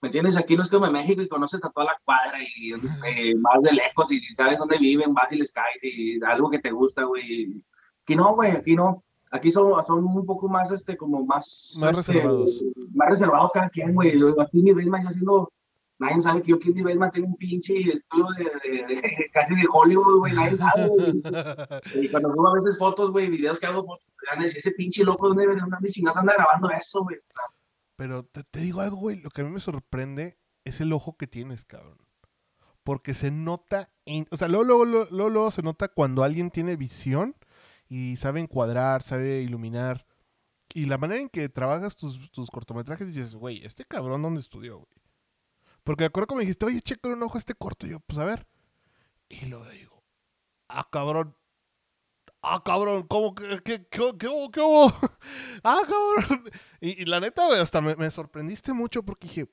¿me entiendes? Aquí no es como en México y conoces a toda la cuadra y eh, más de lejos y sabes dónde viven, vas y les caes y algo que te gusta, güey. Aquí no, güey, aquí no. Aquí son, son un poco más, este, como más... Más este, reservados. Más reservado cada quien, güey. Aquí mi Basement, yo haciendo... Nadie sabe que yo mi Basement tengo un pinche estudio de, de- de- casi de Hollywood, güey. Nadie sabe. Y cuando subo a veces fotos, güey, videos que hago fotos, van a decir, ese pinche loco, ¿dónde anda de chingados anda grabando eso, güey? Pero te, te digo algo, güey. Lo que a mí me sorprende es el ojo que tienes, cabrón. Porque se nota. en- o sea, luego, luego, luego, luego, luego se nota cuando alguien tiene visión y sabe encuadrar, sabe iluminar. Y la manera en que trabajas tus, tus cortometrajes dices, güey, este cabrón, ¿dónde estudió, güey? Porque me acuerdo me dijiste, oye, checa un ojo este corto. Yo, pues a ver. Y luego digo, ah, cabrón. Ah, cabrón, ¿cómo que qué, qué, qué, hubo, qué hubo? ah, cabrón. Y, la neta, hasta me, sorprendiste mucho porque dije,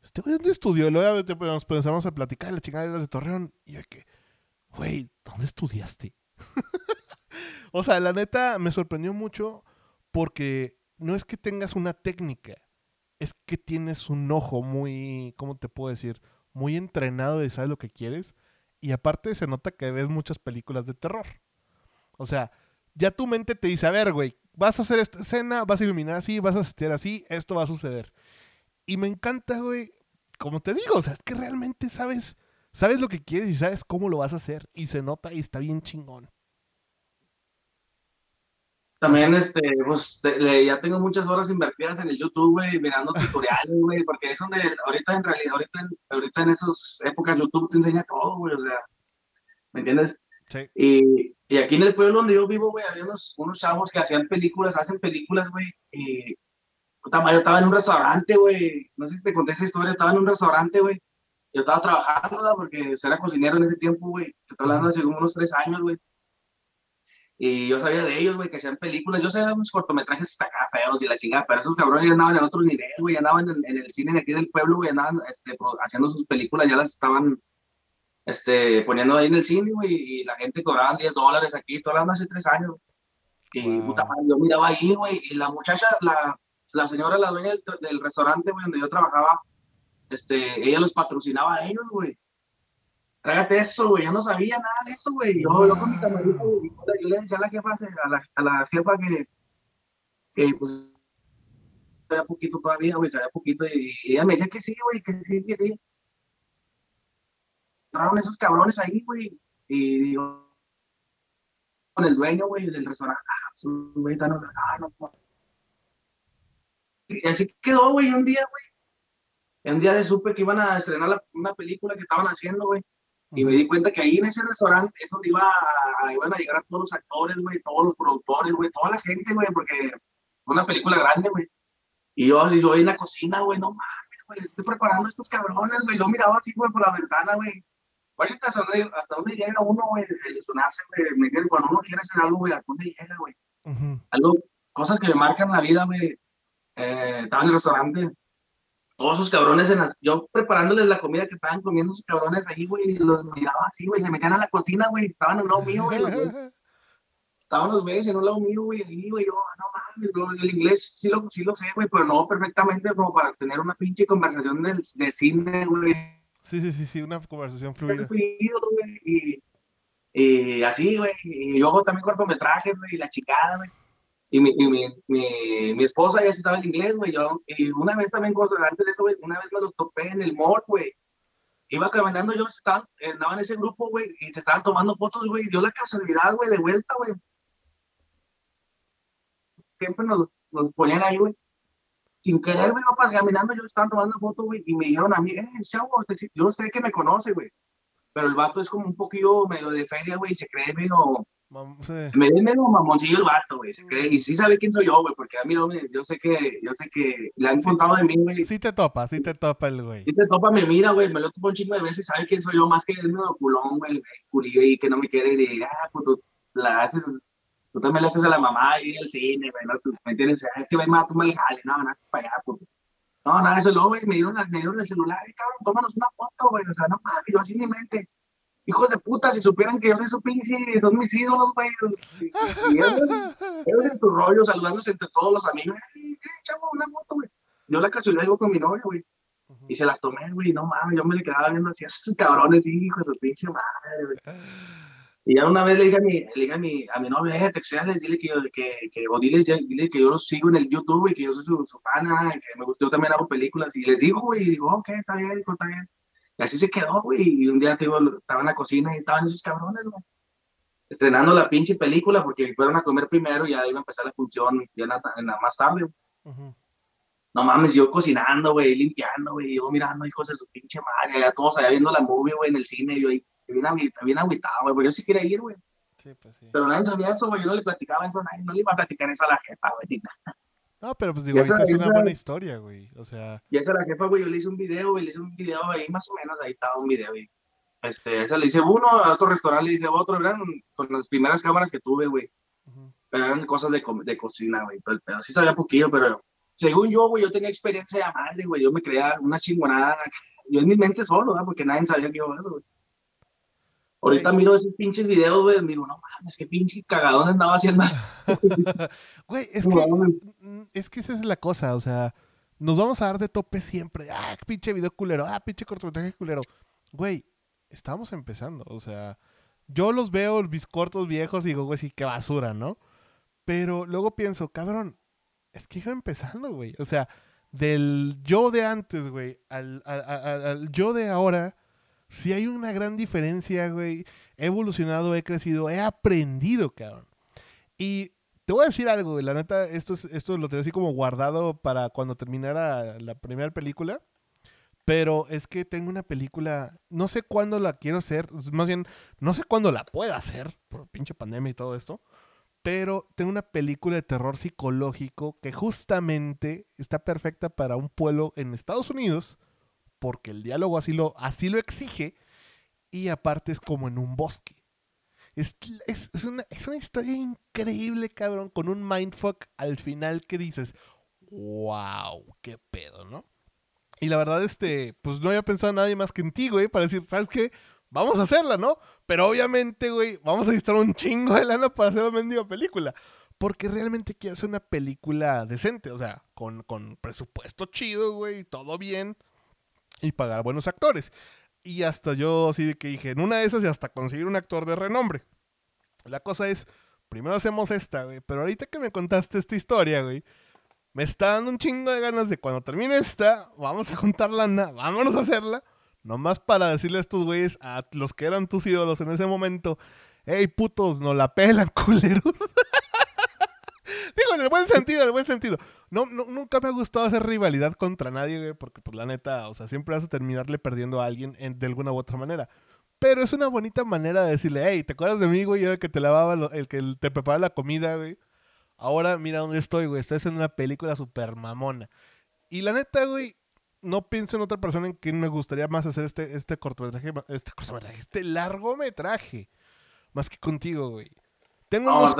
¿este dónde estudió? Y luego pues, nos pensamos a platicar de la chingada eras de Torreón. Y yo de que, güey, ¿dónde estudiaste? o sea, la neta me sorprendió mucho porque no es que tengas una técnica, es que tienes un ojo muy, ¿cómo te puedo decir? Muy entrenado de saber lo que quieres. Y aparte se nota que ves muchas películas de terror. O sea, ya tu mente te dice, a ver, güey, vas a hacer esta escena, vas a iluminar así, vas a hacer así, esto va a suceder. Y me encanta, güey, como te digo, o sea, es que realmente sabes, sabes lo que quieres y sabes cómo lo vas a hacer. Y se nota y está bien chingón. También, este, pues, ya tengo muchas horas invertidas en el YouTube, güey, mirando tutoriales, güey, porque es donde ahorita en realidad, ahorita, ahorita en esas épocas YouTube te enseña todo, güey, o sea, ¿me entiendes? Sí. Y, y aquí en el pueblo donde yo vivo, güey, había unos, unos chavos que hacían películas, hacen películas, güey, y puta yo estaba en un restaurante, güey, no sé si te conté esa historia, estaba en un restaurante, güey, yo estaba trabajando, ¿verdad? porque era cocinero en ese tiempo, güey, te estoy hablando hace unos tres años, güey, y yo sabía de ellos, güey, que hacían películas. Yo sabía unos cortometrajes hasta acá feos y la chingada, pero esos cabrones ya andaban en otro nivel, güey. Andaban en, en, el cine de aquí del pueblo, güey. Andaban este, haciendo sus películas, ya las estaban este, poniendo ahí en el cine, güey. Y la gente cobraba 10 dólares aquí, todas las hace tres años. Y puta madre, yo miraba ahí, güey. Y la muchacha, la, la señora, la dueña del, del restaurante, güey, donde yo trabajaba, este, ella los patrocinaba a ellos, güey trágate eso, güey. Yo no sabía nada de eso, güey. Yo, yo con mi camarita, güey, yo le decía a la jefa, a la, a la jefa que, que pues, sabía poquito todavía, güey, sabía poquito. Y, ella me decía que sí, güey, que sí, que sí. Entraron esos cabrones ahí, güey. Y digo, con el dueño, güey, del restaurante. Ah, su güey, no, ah, no, Y así quedó, güey, un día, güey. Un día de supe que iban a estrenar la, una película que estaban haciendo, güey. Y me di cuenta que ahí en ese restaurante es donde iba a, iban a llegar a todos los actores, güey, todos los productores, güey, toda la gente, güey, porque fue una película grande, güey. Y yo, yo ahí en la cocina, güey, no mames, güey, estoy preparando a estos cabrones, güey. Yo miraba así, güey, por la ventana, güey. hasta dónde, hasta dónde llega uno, güey, ilusionarse, güey. Cuando uno quiere hacer algo, güey, ¿a dónde llega, güey? Algo, cosas que me marcan la vida, güey. Eh, estaba en el restaurante todos esos cabrones, en las, yo preparándoles la comida que estaban comiendo esos cabrones ahí, güey, y los miraba así, güey, se metían a la cocina, güey, estaban en un lado mío, güey, estaban los güeyes en un lado mío, güey, ahí, güey, yo, no mames, el inglés sí lo, sí lo sé, güey, pero no perfectamente como para tener una pinche conversación de, de cine, güey. Sí, sí, sí, sí, una conversación fluida. y, y así, güey, y luego también cortometrajes, güey, y la chicada, güey. Y mi, y mi, mi, mi, esposa ya estaba en inglés, güey. Y una vez también, antes de eso, güey, una vez me los topé en el mall, güey. Iba caminando, yo estaba, andaba en ese grupo, güey, y te estaban tomando fotos, güey. Dio la casualidad, güey, de vuelta, güey. Siempre nos, nos ponían ahí, güey. Sin querer, güey, iba caminando, yo estaba tomando fotos, güey, y me dijeron a mí, eh, chavo, yo sé que me conoce, güey. Pero el vato es como un poquillo medio de feria, güey, y se cree medio me dio medio mamoncillo el vato, güey. Y sí sabe quién soy yo, güey, porque a mí no me, yo sé que, yo sé que le han contado de mí, güey. Sí te topa, sí te topa el güey. Sí te topa, me mira, güey, me lo topo un chingo de veces, sabe quién soy yo, más que el medio culón, güey, y que no me quiere, y ah, pues tú la haces, tú también le haces a la mamá y al cine, güey, ¿no? ¿me entiendes? Es que, güey, más tú me le jales, no, nada, para allá, pues. No, nada, eso luego, güey, me dieron, me dieron el celular, cabrón, tómanos una foto, güey, o sea, no mames, yo así ni mente hijos de puta, si supieran que yo soy su pinche, son mis ídolos, güey. Y, ellos, en su rollo, saludándose entre todos los amigos. Chavo, una moto, güey. Yo la casualidad digo con mi novia, güey. Y se las tomé, güey, no mames, yo me le quedaba viendo así a esos cabrones, hijo de su pinche madre, güey. Y ya una vez le dije a mi, le dije a mi, a mi novia, eh, texteales, dile que, que, que, o dile, dile que yo los sigo en el YouTube, y que yo soy su, su fan, que me gustó, también hago películas. Y les digo, güey, y digo, ok, está bien, está bien. Y así se quedó, güey. Y un día te digo, estaba en la cocina y estaban esos cabrones, güey. Estrenando la pinche película porque fueron a comer primero y ya iba a empezar la función ya en la, más tarde. No mames, yo cocinando, güey, limpiando, güey, yo mirando hijos de su pinche madre, ya todos allá viendo la movie, güey, en el cine, yo ahí, bien, bien agüitado, güey, yo sí quería ir, güey. Sí, pues sí. Pero nadie sabía eso, güey, yo no le platicaba eso, nadie, no le iba a platicar eso a la jefa, güey, no, pero pues digo, esa, es una buena historia, güey. O sea. Y esa la jefa, güey, yo le hice un video, güey, le hice un video ahí, más o menos, ahí estaba un video, güey. Este, esa le hice uno, a otro restaurante le hice otro, eran con las primeras cámaras que tuve, güey. Pero eran cosas de, de cocina, güey. Pero sí sabía poquillo, pero según yo, güey, yo tenía experiencia de madre, güey. Yo me creía una chingonada. Yo en mi mente solo, ¿verdad? Porque nadie sabía que iba a eso, güey. Ahorita miro esos pinches videos, güey, digo, no mames, qué pinche cagadón andaba haciendo. güey, es que, es que esa es la cosa, o sea, nos vamos a dar de tope siempre. Ah, pinche video culero, ah, pinche cortometraje culero. Güey, estamos empezando, o sea, yo los veo, mis cortos viejos, y digo, güey, sí, qué basura, ¿no? Pero luego pienso, cabrón, es que iba empezando, güey. O sea, del yo de antes, güey, al, al, yo de ahora, sí hay una gran diferencia, güey. He evolucionado, he crecido, he aprendido, cabrón. Y te voy a decir algo, güey. La neta, esto, es, esto lo tengo así como guardado para cuando terminara la primera película. Pero es que tengo una película, no sé cuándo la quiero hacer, más bien, no sé cuándo la pueda hacer, por pinche pandemia y todo esto, pero tengo una película de terror psicológico que justamente está perfecta para un pueblo en Estados Unidos, porque el diálogo así lo, así lo exige, y aparte es como en un bosque. Es, es, una, es una historia increíble, cabrón, con un mindfuck al final que dices, wow, qué pedo, ¿no? Y la verdad, este, pues no había pensado nadie más que en ti, güey, para decir, ¿sabes qué? Vamos a hacerla, ¿no? Pero obviamente, güey, vamos a necesitar un chingo de lana para hacer una mendiga película. Porque realmente quiero hacer una película decente, o sea, con, con presupuesto chido, güey, todo bien. Y pagar buenos actores. Y hasta yo así que dije, en una de esas y hasta conseguir un actor de renombre. La cosa es, primero hacemos esta, güey. Pero ahorita que me contaste esta historia, güey, me está dando un chingo de ganas de cuando termine esta, vamos a juntar lana, vámonos a hacerla. Nomás para decirle a estos güeyes, a los que eran tus ídolos en ese momento, hey putos, no la pelan, culeros. Digo, en el buen sentido, en el buen sentido. No, nunca me ha gustado hacer rivalidad contra nadie, güey, porque pues la neta, o sea, siempre vas a terminarle perdiendo a alguien de alguna u otra manera. Pero es una bonita manera de decirle, hey, ¿te acuerdas de mí, güey? Yo el que te lavaba, el que te preparaba la comida, güey. Ahora mira dónde estoy, güey. Estoy en una película super mamona. Y la neta, güey, no pienso en otra persona en quien me gustaría más hacer este, este cortometraje, este cortometraje, este largometraje. Más que contigo, güey. Tengo unos,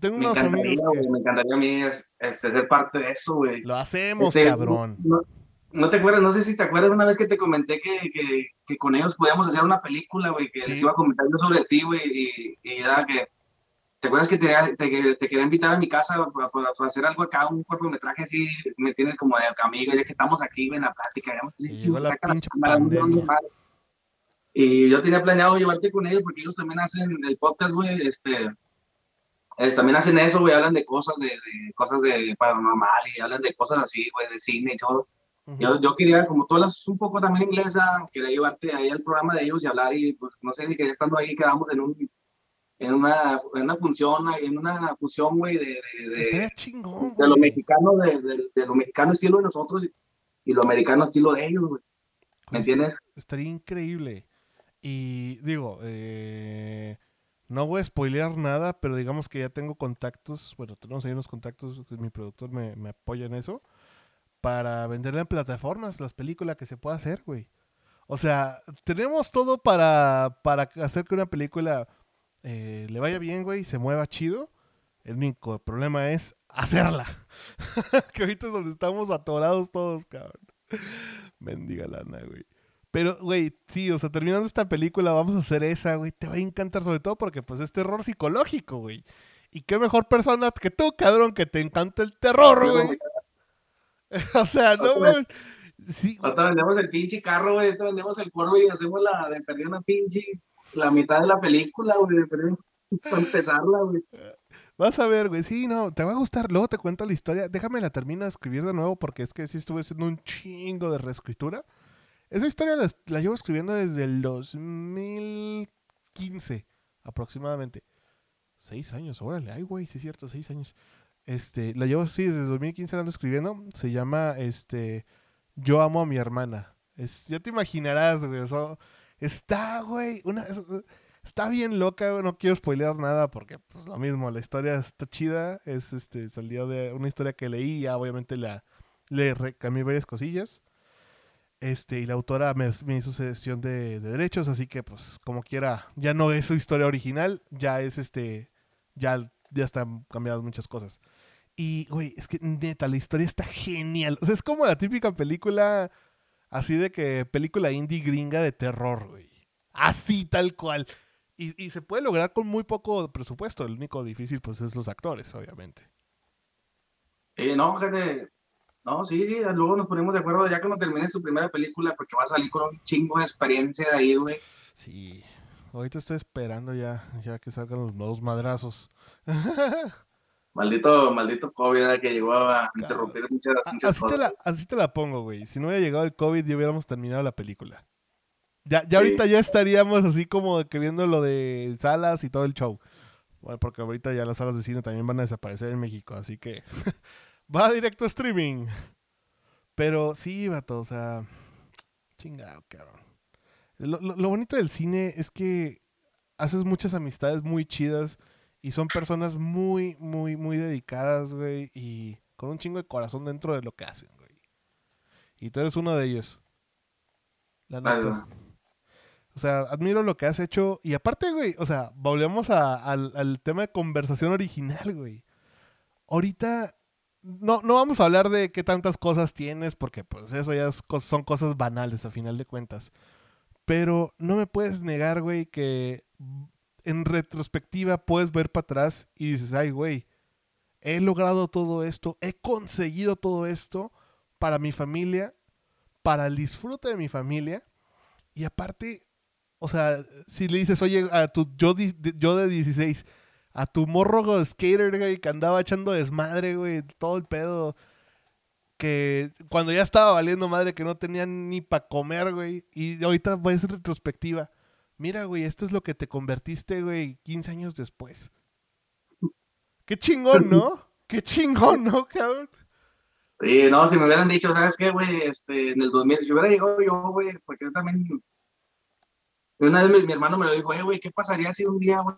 tengo unos amigos que... Me encantaría a mí este, ser parte de eso, güey. Lo hacemos, este, cabrón. No, te acuerdas, no sé si te acuerdas una vez que te comenté que, que, que con ellos podíamos hacer una película, güey, que les iba a comentar yo sobre ti, güey, y, y ya que ¿Te acuerdas que te, te, quería invitar a mi casa para, hacer algo acá, un cortometraje así? Me tienes como de amigo, ya que estamos aquí en la plática. y yo tenía planeado llevarte con ellos porque ellos también hacen el podcast, güey. Este, también hacen eso, güey. Hablan de cosas de, cosas de paranormal y hablan de cosas así, güey, de cine y todo. yo, yo, quería, como tú hablas un poco también inglesa, quería llevarte ahí al programa de ellos y hablar y pues no sé, ni que estando ahí quedamos en un en una, en una función, en una fusión, güey, de, de, chingón, de, lo mexicano, de, de, lo mexicano estilo de nosotros y, lo americano estilo de ellos, güey. ¿Me pues, entiendes? Estaría increíble. Y digo, eh, no voy a spoilear nada, pero digamos que ya tengo contactos, bueno, tenemos ahí unos contactos, mi productor me, me apoya en eso, para venderle en plataformas las películas que se pueda hacer, güey. O sea, tenemos todo para, para hacer que una película eh, le vaya bien, güey, se mueva chido. El único problema es hacerla. que ahorita es donde estamos atorados todos, cabrón. Mendiga lana, güey. Pero, güey, sí, o sea, terminando esta película, vamos a hacer esa, güey. Te va a encantar, sobre todo porque, pues, es terror psicológico, güey. Y qué mejor persona que tú, cabrón, que te encanta el terror, güey. o sea, no, güey. Sí. Ahorita vendemos el pinche carro, güey. Ahorita vendemos el cuervo y hacemos la de perder una pinche la mitad de la película, güey, para empezarla, güey. Vas a ver, güey, sí, no, te va a gustar. Luego te cuento la historia. Déjame la termino de escribir de nuevo porque es que sí estuve haciendo un chingo de reescritura. Esa historia la, llevo escribiendo desde el 2015, aproximadamente. Seis años, órale, ay, güey, sí es cierto, seis años. Este, la llevo así desde el 2015 ando escribiendo. Se llama, este, Yo amo a mi hermana. Es, ya te imaginarás, güey, Está, güey, una... Está bien loca, no quiero spoilear nada porque pues lo mismo, la historia está chida, es este salió de una historia que leí, ya obviamente la le cambié varias cosillas. Este, y la autora me, hizo sesión de, de, derechos, así que pues como quiera, ya no es su historia original, ya es este ya ya están cambiadas muchas cosas. Y güey, es que neta la historia está genial. O sea, es como la típica película Así de que película indie gringa de terror, güey. Así, tal cual. Y, se puede lograr con muy poco presupuesto. El único difícil, pues, es los actores, obviamente. Eh, no, gente. No, sí, sí, luego nos ponemos de acuerdo ya que no termine su primera película, porque va a salir con un chingo de experiencia de ahí, güey. Sí. ahorita estoy esperando ya, ya que salgan los nuevos madrazos. Maldito, maldito COVID que llegó a interrumpir muchas, muchas así Te la, así te la pongo, güey. Si no hubiera llegado el COVID, ya hubiéramos terminado la película. Ya, ya ahorita ya estaríamos así como que viendo lo de salas y todo el show. Bueno, porque ahorita ya las salas de cine también van a desaparecer en México, así que va directo a streaming. Pero sí, vato, o sea, chingado, cabrón. Lo, lo, bonito del cine es que haces muchas amistades muy chidas y son personas muy, muy, muy dedicadas, güey, y con un chingo de corazón dentro de lo que hacen, güey. Y tú eres uno de ellos. La neta. O sea, admiro lo que has hecho. Y aparte, güey, o sea, volvemos al, al, tema de conversación original, güey. Ahorita no, no vamos a hablar de qué tantas cosas tienes, porque pues eso ya son cosas banales a final de cuentas. Pero no me puedes negar, güey, que en retrospectiva puedes ver para atrás y dices, ay, güey, he logrado todo esto, he conseguido todo esto para mi familia, para el disfrute de mi familia. Y aparte, o sea, si le dices, oye, a tu yo, yo de 16, a tu morro skater, güey, que andaba echando desmadre, güey, todo el pedo. Que cuando ya estaba valiendo madre, que no tenía ni para comer, güey. Y ahorita va a ser retrospectiva. Mira, güey, esto es lo que te convertiste, güey, 15 años después. Qué chingón, ¿no? Qué chingón, ¿no, cabrón? Sí, no, si me hubieran dicho, ¿sabes qué, güey? Este, en el 2000, si hubiera llegado yo, güey, porque yo también una vez mi, hermano me lo dijo, güey, ¿qué pasaría si un día, güey?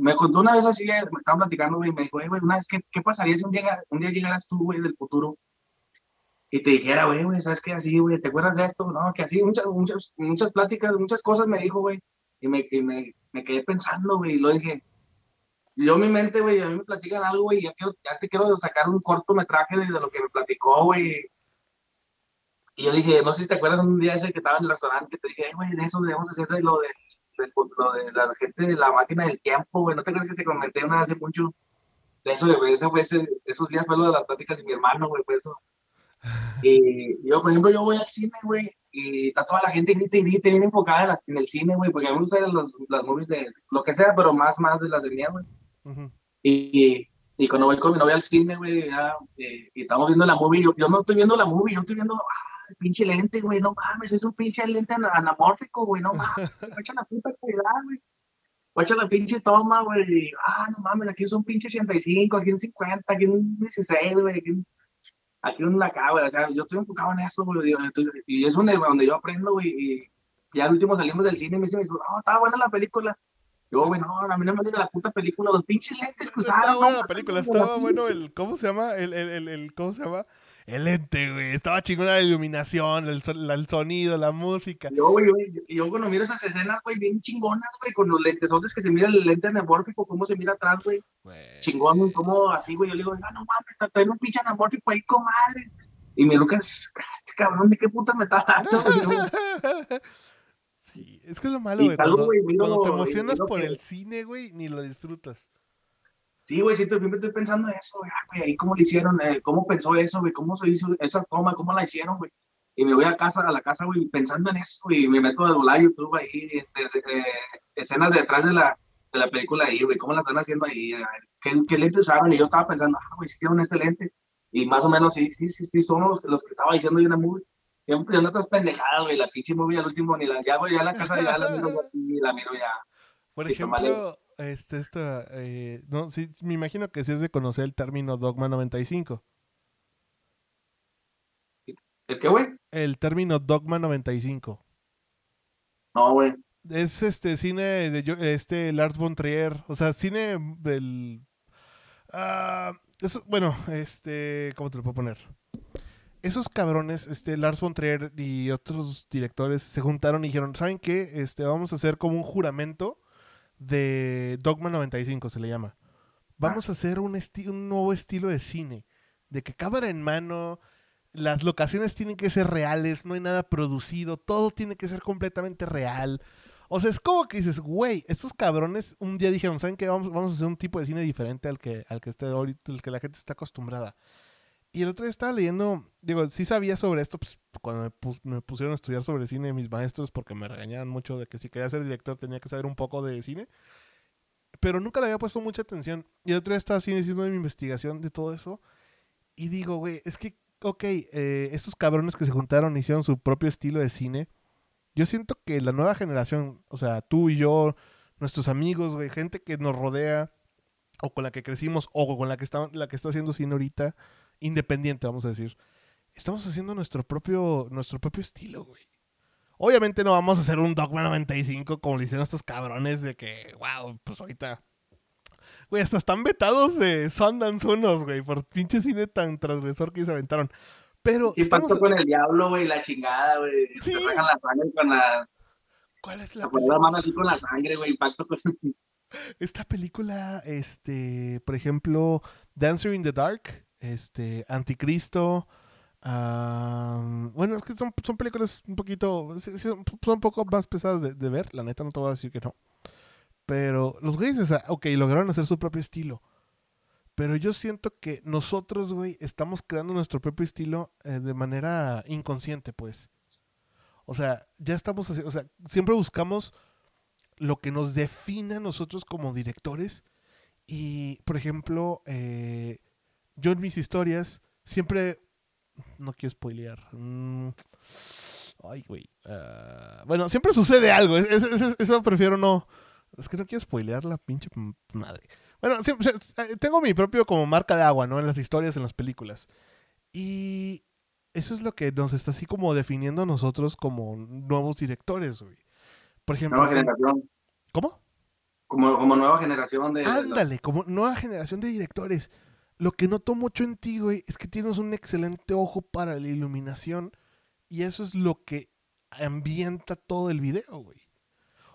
Me contó una vez así, me estaba platicando, y me dijo, güey, una vez, ¿qué, ¿qué, pasaría si un día, un día llegaras tú, güey, del futuro? Y te dijera, güey, güey, ¿sabes qué? Así, güey, ¿te acuerdas de esto? No, que así, muchas, muchas, muchas pláticas, muchas cosas me dijo, güey. Y me, me, me quedé pensando, güey, y lo dije. Yo, mi mente, güey, a mí me platican algo, güey, ya, ya te quiero sacar un cortometraje de, de lo que me platicó, güey. Y yo dije, no sé si te acuerdas un día ese que estaba en el restaurante, que te dije, güey, de eso debemos hacer de lo de, lo de la gente de la máquina del tiempo, güey. ¿No te acuerdas que te comenté una hace mucho? De eso, güey, eso fue ese, esos días fue lo de las pláticas de mi hermano, güey, fue eso. Y yo, por ejemplo, yo voy al cine, güey, y está toda la gente grita y grita, bien enfocada en, las, en el cine, güey, porque a mí me gustan las movies de lo que sea, pero más, más de las de mía, güey. y, y, cuando voy con mi novia al cine, güey, ya, eh, y estamos viendo la movie, yo, yo no estoy viendo la movie, yo estoy viendo, el pinche lente, güey, no mames, es un pinche lente anamórfico, güey, no mames, echa la puta cuidado, güey. Echa la pinche toma, güey, ah, no mames, aquí es un pinche 85, aquí un 50, aquí un 16, güey, aquí un, aquí un acá, güey, o sea, yo estoy enfocado en eso, güey, y es donde, donde yo aprendo, güey, y ya al último salimos del cine y me dice, no, estaba buena la película. Yo, güey, no, a mí no me gusta la puta película, los pinches lentes cruzados. Estaba buena la película, estaba bueno el, ¿cómo se llama? El, el, el, el ¿cómo se llama? El lente, güey. Estaba chingona la iluminación, el, el sonido, la música. Yo, güey, yo cuando miro esas escenas, güey, bien chingonas, güey, con los lentes que se mira el lente anamórfico, cómo se mira atrás, güey. Chingón, cómo así, güey. Yo le digo, ah, no mames, trae un pinche anamórfico ahí, comadre. Y mi Lucas, este cabrón, ¿de qué puta me está dando? sí, es que es lo malo, güey. Cuando, cuando, te emocionas por el cine, güey, ni lo disfrutas. Sí, güey, siempre estoy pensando en eso, güey, ahí cómo le hicieron, eh, cómo pensó eso, güey, cómo se hizo esa toma, cómo la hicieron, güey. Y me voy a casa, a la casa, güey, pensando en eso, y me meto a volar YouTube ahí, este, escenas detrás de la, de la película ahí, güey, cómo la están haciendo ahí, ¿Qué, qué lentes usaron, y yo estaba pensando, ah, güey, si tienen este lente, y más o menos sí, sí, sí, sí, son los, los que estaba diciendo yo en la movie. Siempre no otras pendejadas, güey, la pinche movie al último, ni la, ya, güey, ya la casa ya la miro, ni la miro ya. Por ejemplo, este, esta, eh, no, sí, me imagino que sí es de conocer el término Dogma 95. ¿El qué, güey? El término Dogma 95. No, güey. Es este cine de este Lars von Trier, o sea, cine del ah, bueno, este, ¿cómo te lo puedo poner? Esos cabrones, este Lars von Trier y otros directores se juntaron y dijeron, ¿saben qué? Este, vamos a hacer como un juramento de Dogma 95 se le llama. Vamos a hacer un, un nuevo estilo de cine, de que cámara en mano, las locaciones tienen que ser reales, no hay nada producido, todo tiene que ser completamente real. O sea, es como que dices, güey, estos cabrones un día dijeron, ¿saben qué? Vamos, vamos a hacer un tipo de cine diferente al que, al que, esté ahorita, al que la gente está acostumbrada. Y el otro día estaba leyendo, digo, sí sabía sobre esto, pues cuando me, pusieron a estudiar sobre cine mis maestros, porque me regañaban mucho de que si quería ser director tenía que saber un poco de cine. Pero nunca le había puesto mucha atención. Y el otro día estaba así haciendo mi investigación de todo eso. Y digo, güey, es que, ok, eh, estos cabrones que se juntaron hicieron su propio estilo de cine. Yo siento que la nueva generación, o sea, tú y yo, nuestros amigos, güey, gente que nos rodea, o con la que crecimos, o con la que está, la que está haciendo cine ahorita, independiente, vamos a decir. Estamos haciendo nuestro propio, nuestro propio estilo, güey. Obviamente no vamos a hacer un Dogma 95 como le hicieron estos cabrones de que, wow, pues ahorita. Güey, hasta están vetados de Sundance unos, güey, por pinche cine tan transgresor que se aventaron. Pero. Y estamos... con el diablo, güey, la chingada, güey. Sí. Se la sangre con la. ¿Cuál es la.? la mano así con la sangre, güey, impacto con. Esta película, este, por ejemplo, Dancer in the Dark, este, Anticristo. bueno, es que son, son, películas un poquito. Son un poco más pesadas de, ver, la neta, no te voy a decir que no. Pero los güeyes, ok, lograron hacer su propio estilo. Pero yo siento que nosotros, güey, estamos creando nuestro propio estilo eh, de manera inconsciente, pues. O sea, ya estamos haciendo. O sea, siempre buscamos lo que nos define a nosotros como directores. Y, por ejemplo, eh, yo en mis historias siempre... No quiero spoilear. Mm, ay, güey. Ah, bueno, siempre sucede algo. eso prefiero no... Es que no quiero spoilear la pinche madre. Bueno, siempre, eh, tengo mi propio como marca de agua, ¿no? En las historias, en las películas. Y eso es lo que nos está así como definiendo a nosotros como nuevos directores, güey. Por ejemplo. Nueva generación. ¿Cómo? Como, como nueva generación de. Ándale, como nueva generación de directores. Lo que noto mucho en ti, güey, es que tienes un excelente ojo para la iluminación. Y eso es lo que ambienta todo el video, güey.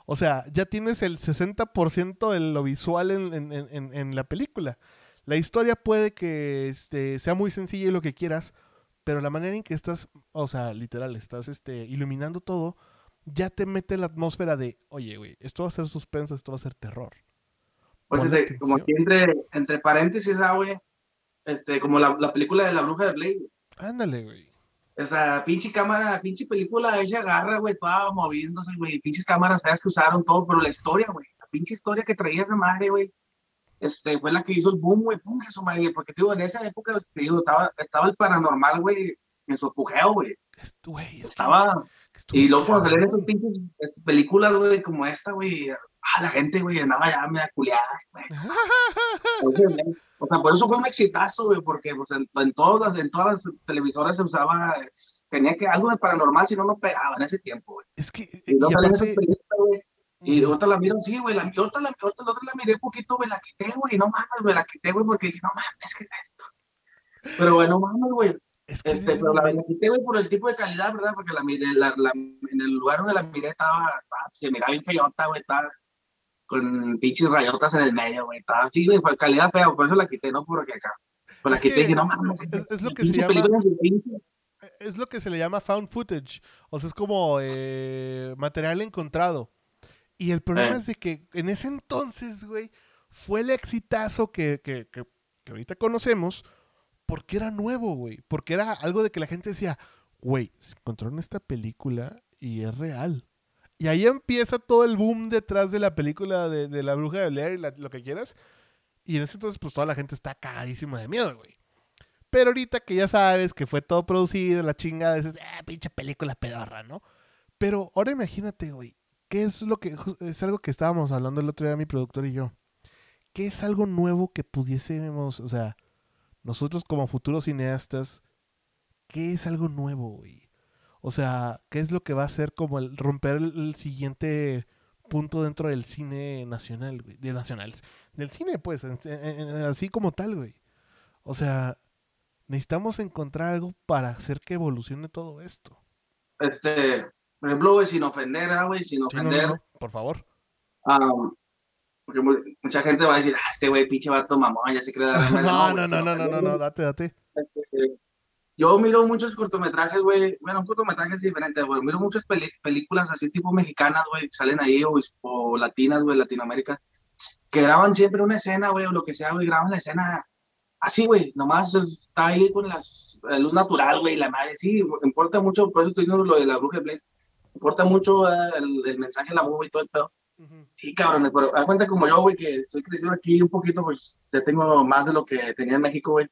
O sea, ya tienes el 60% de lo visual en, la película. La historia puede que este, sea muy sencilla y lo que quieras, pero la manera en que estás, o sea, literal, estás este, iluminando todo, ya te mete la atmósfera de, oye, güey, esto va a ser suspenso, esto va a ser terror. Pues como aquí entre, entre paréntesis, ah, güey, este, como la, la, película de la bruja de Blade. Ándale, güey. Esa pinche cámara, pinche película, ella agarra, güey, toda moviéndose, güey, pinches cámaras feas que usaron todo, pero la historia, güey, la pinche historia que traía esa madre, güey, este, fue la que hizo el boom, güey, pum, eso, madre, porque, digo, en esa época, te digo, estaba, estaba el paranormal, güey, en su apogeo, güey. Estaba... Y luego cuando salieron esas pinches películas, güey, como esta, güey, ah, la gente, güey, andaba ya me culiada, güey. o sea, por eso fue un exitazo, güey, porque pues, en, todas las, en todas las televisoras se usaba, tenía que algo de paranormal, si no, no pegaba en ese tiempo, güey. Es que... Y luego salieron esas películas, güey. Y otra la miro sí, güey. La, otra, la, otra, la, otra la miré poquito, güey. La quité, güey. No mames, güey. La quité, güey, porque dije, no mames, ¿qué es esto? Pero, bueno, mames, güey este, pero la, güey, por el tipo de calidad, ¿verdad? Porque la, la, la, en el lugar donde la miré estaba, se miraba bien feyota, güey, estaba con pinches rayotas en el medio, güey. Estaba, sí, güey, fue calidad fea, por eso la quité, no porque acá. Pues la quité y dije, no mames. Es, lo que se llama. Es lo que se le llama found footage. O sea, es como eh, material encontrado. Y el problema eh. es de que en ese entonces, güey, fue el exitazo que, que, que, que ahorita conocemos porque era nuevo, güey. Porque era algo de que la gente decía, güey, se encontraron esta película y es real. Y ahí empieza todo el boom detrás de la película de, La Bruja de Blair y lo que quieras. Y en ese entonces, pues toda la gente está cagadísima de miedo, güey. Pero ahorita que ya sabes que fue todo producido, la chingada, dices, ah, pinche película pedorra, ¿no? Pero ahora imagínate, güey, ¿qué es lo que es algo que estábamos hablando el otro día mi productor y yo? ¿Qué es algo nuevo que pudiésemos, o sea, nosotros como futuros cineastas, ¿qué es algo nuevo, güey? O sea, ¿qué es lo que va a ser como el romper el, siguiente punto dentro del cine nacional, güey? De nacional. Del cine, pues, así como tal, güey. O sea, necesitamos encontrar algo para hacer que evolucione todo esto. Este, por ejemplo, güey, sin ofender, ah, güey, sin ofender. por favor. Um, porque mucha gente va a decir, ah, este güey, pinche vato mamón, ya se cree. no, no, no, no, no, no, no, date, date. Este, yo miro muchos cortometrajes, güey, bueno, cortometrajes diferentes, güey, miro muchas películas así tipo mexicanas, güey, que salen ahí, o, o latinas, güey, Latinoamérica, que graban siempre una escena, güey, o lo que sea, güey, graban la escena así, güey, nomás está ahí con la, luz natural, güey, la madre, sí, importa mucho, por eso estoy diciendo lo de la bruja Blade, importa mucho eh, el, mensaje de la movie y todo el pedo. Sí, cabrón, pero haz cuenta como yo, güey, que estoy creciendo aquí un poquito, pues ya tengo más de lo que tenía en México, güey.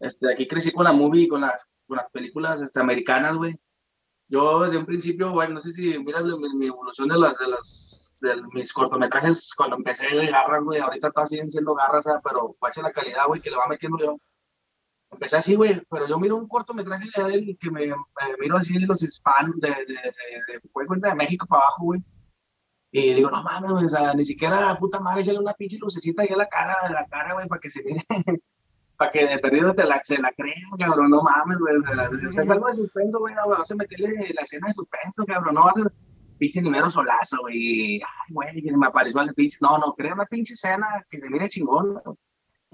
este, aquí crecí con la movie, con, la, con las películas este, americanas, güey. Yo desde un principio, güey, no sé si miras mi, evolución de las, de las, de mis cortometrajes cuando empecé de garras, güey, ahorita está siendo garras, pero guacha la calidad, güey, que le va metiendo yo. Empecé así, güey, pero yo miro un cortometraje de él que me, miro así de los hispanos, de, de, de, de, cuenta de México para abajo, güey. Y digo, no mames, o sea, ni siquiera, puta madre, echarle una pinche lucecita ahí a la cara, a la cara, güey, para que se mire, para que de perdido te la, se la crean, cabrón, no mames, güey, o sea, es algo de suspenso, güey, no, vas a meterle la escena de suspenso, cabrón, no vas a pinche número solazo, güey, ay, güey, me apareció el pinche, no, no, crea una pinche escena que se mire chingón,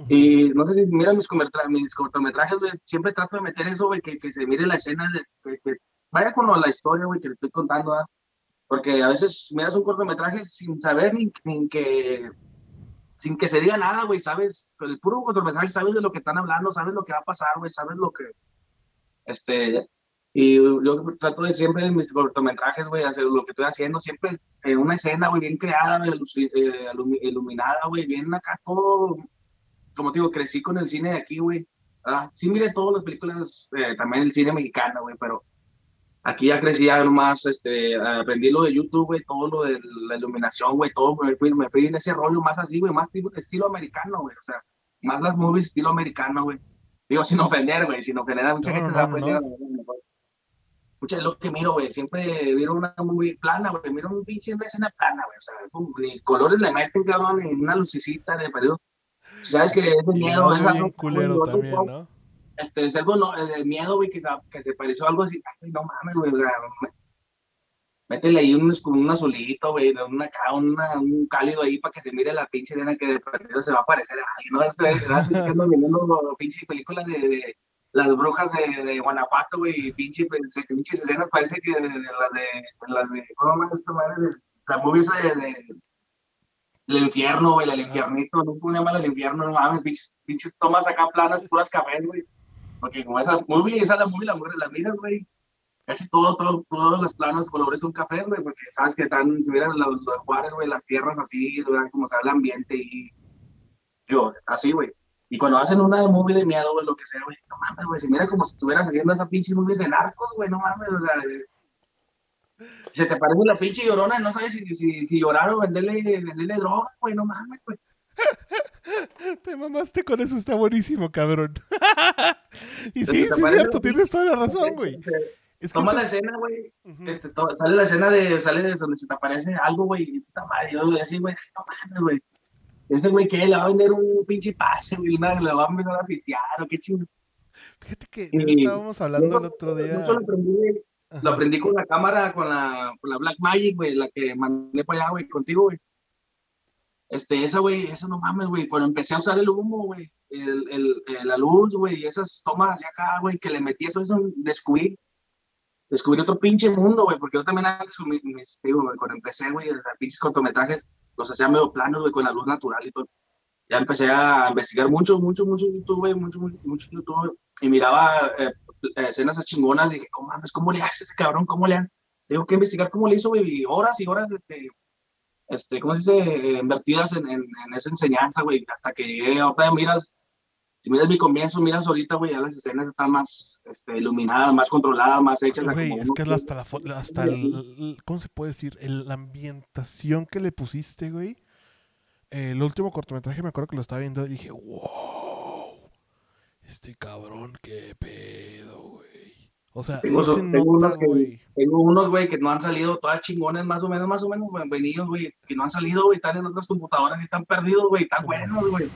y no sé si miran mis, mis cortometrajes, güey, siempre trato de meter eso, güey, que, que se mire la escena, de, que, vaya con la historia, güey, que le estoy contando, ¿ah? Porque a veces miras un cortometraje sin saber ni, que sin que se diga nada, güey, sabes, el puro cortometraje sabes de lo que están hablando, sabes lo que va a pasar, güey, sabes lo que, este, y yo trato de siempre en mis cortometrajes, güey, hacer lo que estoy haciendo, siempre en una escena, güey, bien creada, eh, iluminada, güey, bien acá todo, como te digo, crecí con el cine de aquí, güey, ah, sí mire todas las películas, eh, también el cine mexicano, güey, pero Aquí ya crecí ya más, este, aprendí lo de YouTube, güey, todo lo de la iluminación, güey, todo, me fui, me fui en ese rollo más así, güey, más estilo americano, güey, o sea, más las movies estilo americano, güey. Digo, sin ofender, güey, sin ofender a mucha gente, Mucha es lo que miro, güey, siempre miro una movie plana, güey, miro un pinche una escena plana, güey, o sea, ni colores le meten, cabrón, en una lucecita de periodo. Sabes que es de miedo, es algo culero también, ¿no? Este, es algo, no, el miedo, güey, que, que se pareció algo así, ay, no mames, güey, o sea, métele ahí un, un azulito, güey, una, una, un cálido ahí para que se mire la pinche nena que de perdido se va a aparecer a alguien, ¿no? Va viendo pinches películas de, de, las brujas de, de Guanajuato, güey, pinche, pues, pinches escenas, parece que de, las de, las de, ¿cómo más esta madre? De, la movie esa de, el infierno, güey, el infiernito, no pone mal el infierno, no mames, pinches, pinches tomas acá planas, puras cafés, güey. Porque como esa movie, esa la movie, la mujer la mira, güey. Casi todo, todo, todos los planos colores son café, güey, porque sabes que están, si miran los, los Juárez, güey, las tierras así, como sale el ambiente y. Yo, así, güey. Y cuando hacen una movie de miedo, güey, lo que sea, güey, no mames, güey, se mira como si estuvieras haciendo esa pinche movie de narcos, güey, no mames, o sea. Se te parece la pinche llorona, no sabes si, si, si llorar o venderle, venderle droga, güey, no mames, güey. Te mamaste con eso, está buenísimo, cabrón. y sí, sí, es cierto, tienes toda la razón, güey. Toma la escena, güey. este, sale la escena de, sale de donde se te aparece algo, güey. Y puta madre, yo así, güey, no mames, güey. Ese güey que le va a vender un pinche pase, güey, le va a empezar a pistear, o qué chingo. Fíjate que estábamos hablando el otro día. Yo lo aprendí, lo aprendí con la cámara, con la, con la Black Magic, güey, la que mandé para allá, güey, contigo, güey. Este, esa, güey, esa no mames, güey. Cuando empecé a usar el humo, güey, el, el, la luz, güey, esas tomas hacia acá, güey, que le metí eso, eso, descubrí, descubrí otro pinche mundo, güey, porque yo también, mis, digo, cuando empecé, güey, pinches cortometrajes, los hacía medio planos, güey, con la luz natural y todo. Ya empecé a investigar mucho, mucho, mucho YouTube, güey, mucho, mucho, mucho YouTube, y miraba eh, escenas chingonas, dije, ¿cómo mames, cómo le hace ese cabrón? ¿Cómo le hace? Tengo que investigar cómo le hizo, güey, horas y horas, este, este, ¿cómo se dice? Invertidas en, en, esa enseñanza, güey, hasta que llegué, ahorita miras, si miras mi comienzo, miras ahorita, güey, ya las escenas están más este, iluminadas, más controladas, más hechas. Güey, es que hasta, la, hasta el, ¿cómo se puede decir? la ambientación que le pusiste, güey. el último cortometraje me acuerdo que lo estaba viendo y dije, wow, este cabrón, qué pedo, güey. O sea, tengo, unos que, tengo unos, güey, que no han salido, todas chingones, más o menos, más o menos, bienvenidos, güey, que no han salido, güey, están en otras computadoras y están perdidos, güey, están buenos, güey.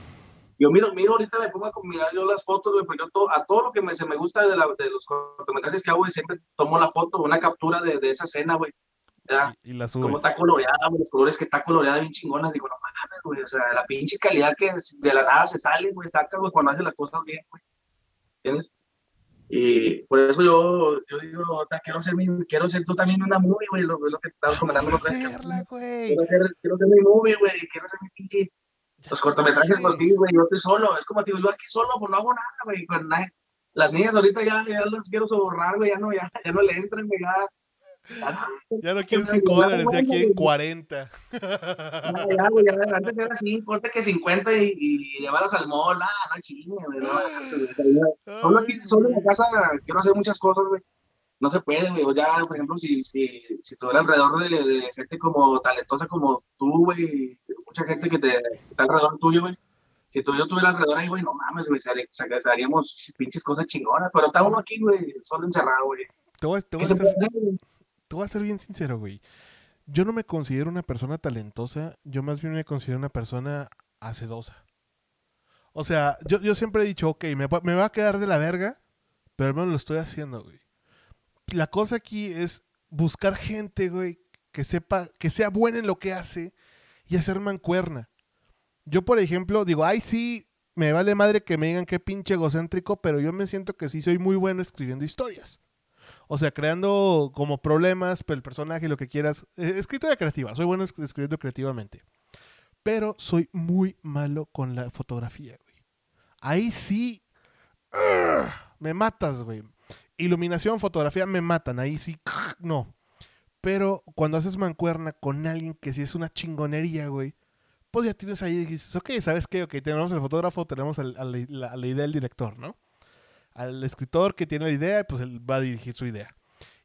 Yo miro, miro, ahorita me pongo a mirar yo las fotos, güey, pues yo a todo lo que me, se me gusta de, la, de los cortometrajes que hago, güey, siempre tomo la foto, una captura de, de esa escena, güey. Y, la subes. Como está coloreada, güey, los colores que está coloreada bien chingonas, digo, no mames, güey, o sea, la pinche calidad que de la nada se sale, güey, saca, güey, cuando hace las cosas bien, güey. ¿Entiendes? Y por eso yo, yo digo, quiero ser, mi, quiero ser tú también una movie, güey, lo, lo que estaba comentando. Hacerla. Quiero quiero ser mi movie, güey, quiero ser mi pinche Los cortometrajes, pues sí, güey, yo estoy solo. Es como, digo, yo aquí solo, pues no hago nada, güey. Pues, las niñas ahorita ya, ya las quiero sobornar, güey, ya no, ya, ya no le entran, güey, ya. Ya no quieren 5 dólares, ya quieren 40. Ya, ya, güey, ya, antes era 5, importa que 50 y, y llevarlas al mall, ah, no chingue, güey, no. Solo aquí, solo en la casa quiero hacer muchas cosas, güey no se puede, güey. O ya, por ejemplo, si, si, si tuviera alrededor de, de, gente como talentosa como tú, güey, mucha gente que te está alrededor tuyo, güey. Si tú yo tuviera alrededor ahí, güey, no mames, güey, haríamos pinches cosas chingonas. Pero está uno aquí, güey, solo encerrado, güey. Te voy, te, voy a ser, te voy a ser bien sincero, güey. Yo no me considero una persona talentosa, yo más bien me considero una persona hacedosa. O sea, yo, yo siempre he dicho, ok, me, me va a quedar de la verga, pero hermano, lo estoy haciendo, güey la cosa aquí es buscar gente, güey, que sepa, que sea buena en lo que hace y hacer mancuerna. Yo, por ejemplo, digo, ay, sí, me vale madre que me digan qué pinche egocéntrico, pero yo me siento que sí soy muy bueno escribiendo historias. O sea, creando como problemas, el personaje, lo que quieras. Eh, escritura creativa, soy bueno escribiendo creativamente. Pero soy muy malo con la fotografía, güey. Ahí sí. me matas, güey. Iluminación, fotografía me matan, ahí sí, no. Pero cuando haces mancuerna con alguien que sí es una chingonería, güey, pues ya tienes ahí y dices, ok, ¿sabes qué? Ok, tenemos el fotógrafo, tenemos a la, idea del director, ¿no? Al escritor que tiene la idea, pues él va a dirigir su idea.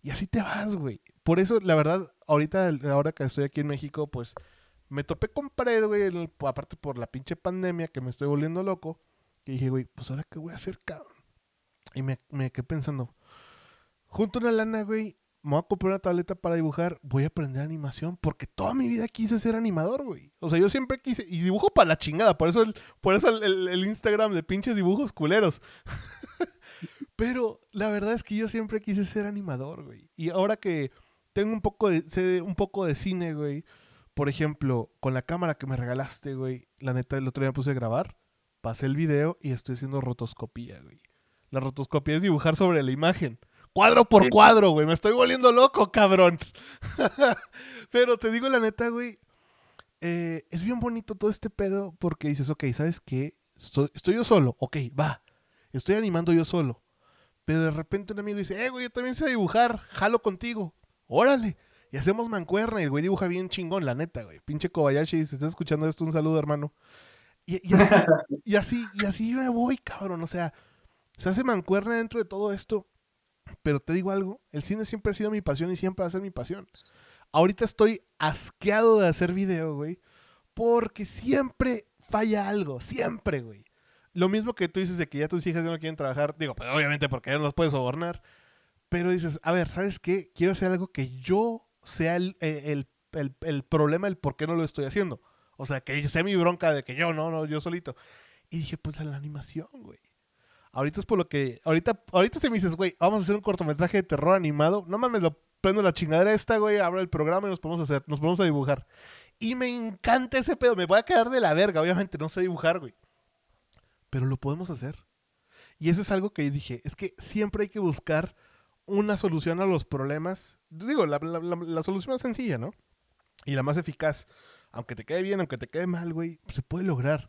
Y así te vas, güey. Por eso, la verdad, ahorita, ahora que estoy aquí en México, pues me topé con pared, güey, aparte por la pinche pandemia que me estoy volviendo loco. Y dije, güey, pues ahora qué voy a hacer, cabrón. Y me, me quedé pensando, junto una lana, güey, me voy a comprar una tableta para dibujar, voy a aprender animación, porque toda mi vida quise ser animador, güey. O sea, yo siempre quise, y dibujo para la chingada, por eso el, por eso el, Instagram de pinches dibujos culeros. Pero la verdad es que yo siempre quise ser animador, güey. Y ahora que tengo un poco de, un poco de cine, güey, por ejemplo, con la cámara que me regalaste, güey, la neta, el otro día me puse a grabar, pasé el video y estoy haciendo rotoscopía, güey. La rotoscopía es dibujar sobre la imagen. Cuadro por cuadro, güey. Me estoy volviendo loco, cabrón. Pero te digo la neta, güey. Eh, es bien bonito todo este pedo porque dices, ok, ¿sabes qué? Estoy, yo solo. Ok, va. Estoy animando yo solo. Pero de repente un amigo dice, eh, güey, yo también sé dibujar. Jalo contigo. Órale. Y hacemos mancuerna y el güey dibuja bien chingón, la neta, güey. Pinche Kobayashi, si estás escuchando esto, un saludo, hermano. Y, así, y, así, y así me voy, cabrón. O sea, se hace mancuerna dentro de todo esto. Pero te digo algo, el cine siempre ha sido mi pasión y siempre va a ser mi pasión. Ahorita estoy asqueado de hacer video, güey. Porque siempre falla algo, siempre, güey. Lo mismo que tú dices de que ya tus hijas ya no quieren trabajar, digo, pues obviamente porque ya no los puedes sobornar. Pero dices, a ver, ¿sabes qué? Quiero hacer algo que yo sea el, el, el, el problema, el por qué no lo estoy haciendo. O sea, que sea mi bronca de que yo no, no, yo solito. Y dije, pues a la animación, güey. Ahorita es por lo que. Ahorita, ahorita se me dices, güey, vamos a hacer un cortometraje de terror animado. No mames, lo prendo la chingadera esta, güey, abro el programa y nos podemos hacer, nos ponemos a dibujar. Y me encanta ese pedo. Me voy a quedar de la verga, obviamente, no sé dibujar, güey. Pero lo podemos hacer. Y eso es algo que dije, es que siempre hay que buscar una solución a los problemas. Digo, la, la solución más sencilla, ¿no? Y la más eficaz. Aunque te quede bien, aunque te quede mal, güey, se puede lograr.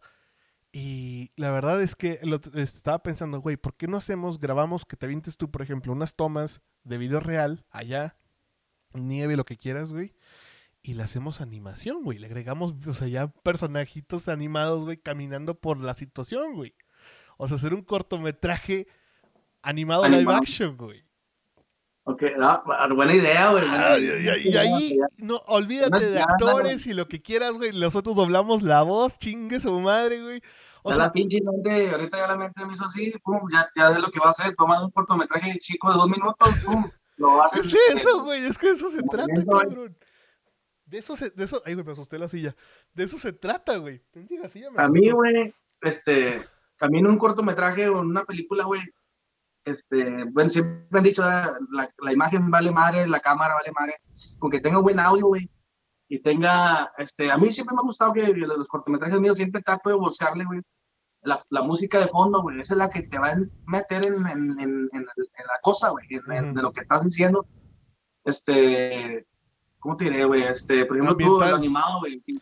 Y la verdad es que lo, estaba pensando, güey, ¿por qué no hacemos, grabamos que te avientes tú, por ejemplo, unas tomas de video real allá, nieve, lo que quieras, güey? Y le hacemos animación, güey. Le agregamos, o sea, ya personajitos animados, güey, caminando por la situación, güey. O sea, hacer un cortometraje animado, live action, güey. Ok, buena idea, güey. y, ahí, no, olvídate de actores y lo que quieras, güey. Nosotros doblamos la voz, chingue su madre, güey. O sea, la pinche mente, ahorita ya la mente me hizo así, pum, ya, ya de lo que va a hacer, toma un cortometraje chico de dos minutos, pum, lo va a hacer. Es eso, güey, es que de eso se trata, cabrón. De eso se, de eso, ay, güey, me asusté la silla. De eso se trata, güey. A mí, güey, este, también un cortometraje o una película, güey, este, bueno, siempre han dicho, ah, la, la, imagen vale madre, la cámara vale madre, con que tenga buen audio, güey, y tenga, este, a mí siempre me ha gustado que los cortometrajes míos siempre trato de buscarle, güey, la, la, música de fondo, güey, esa es la que te va a meter en, en, en, en la cosa, güey, en, de lo que estás diciendo, este, ¿cómo te diré, güey? Este, por ejemplo, tú, el animado, güey, tú,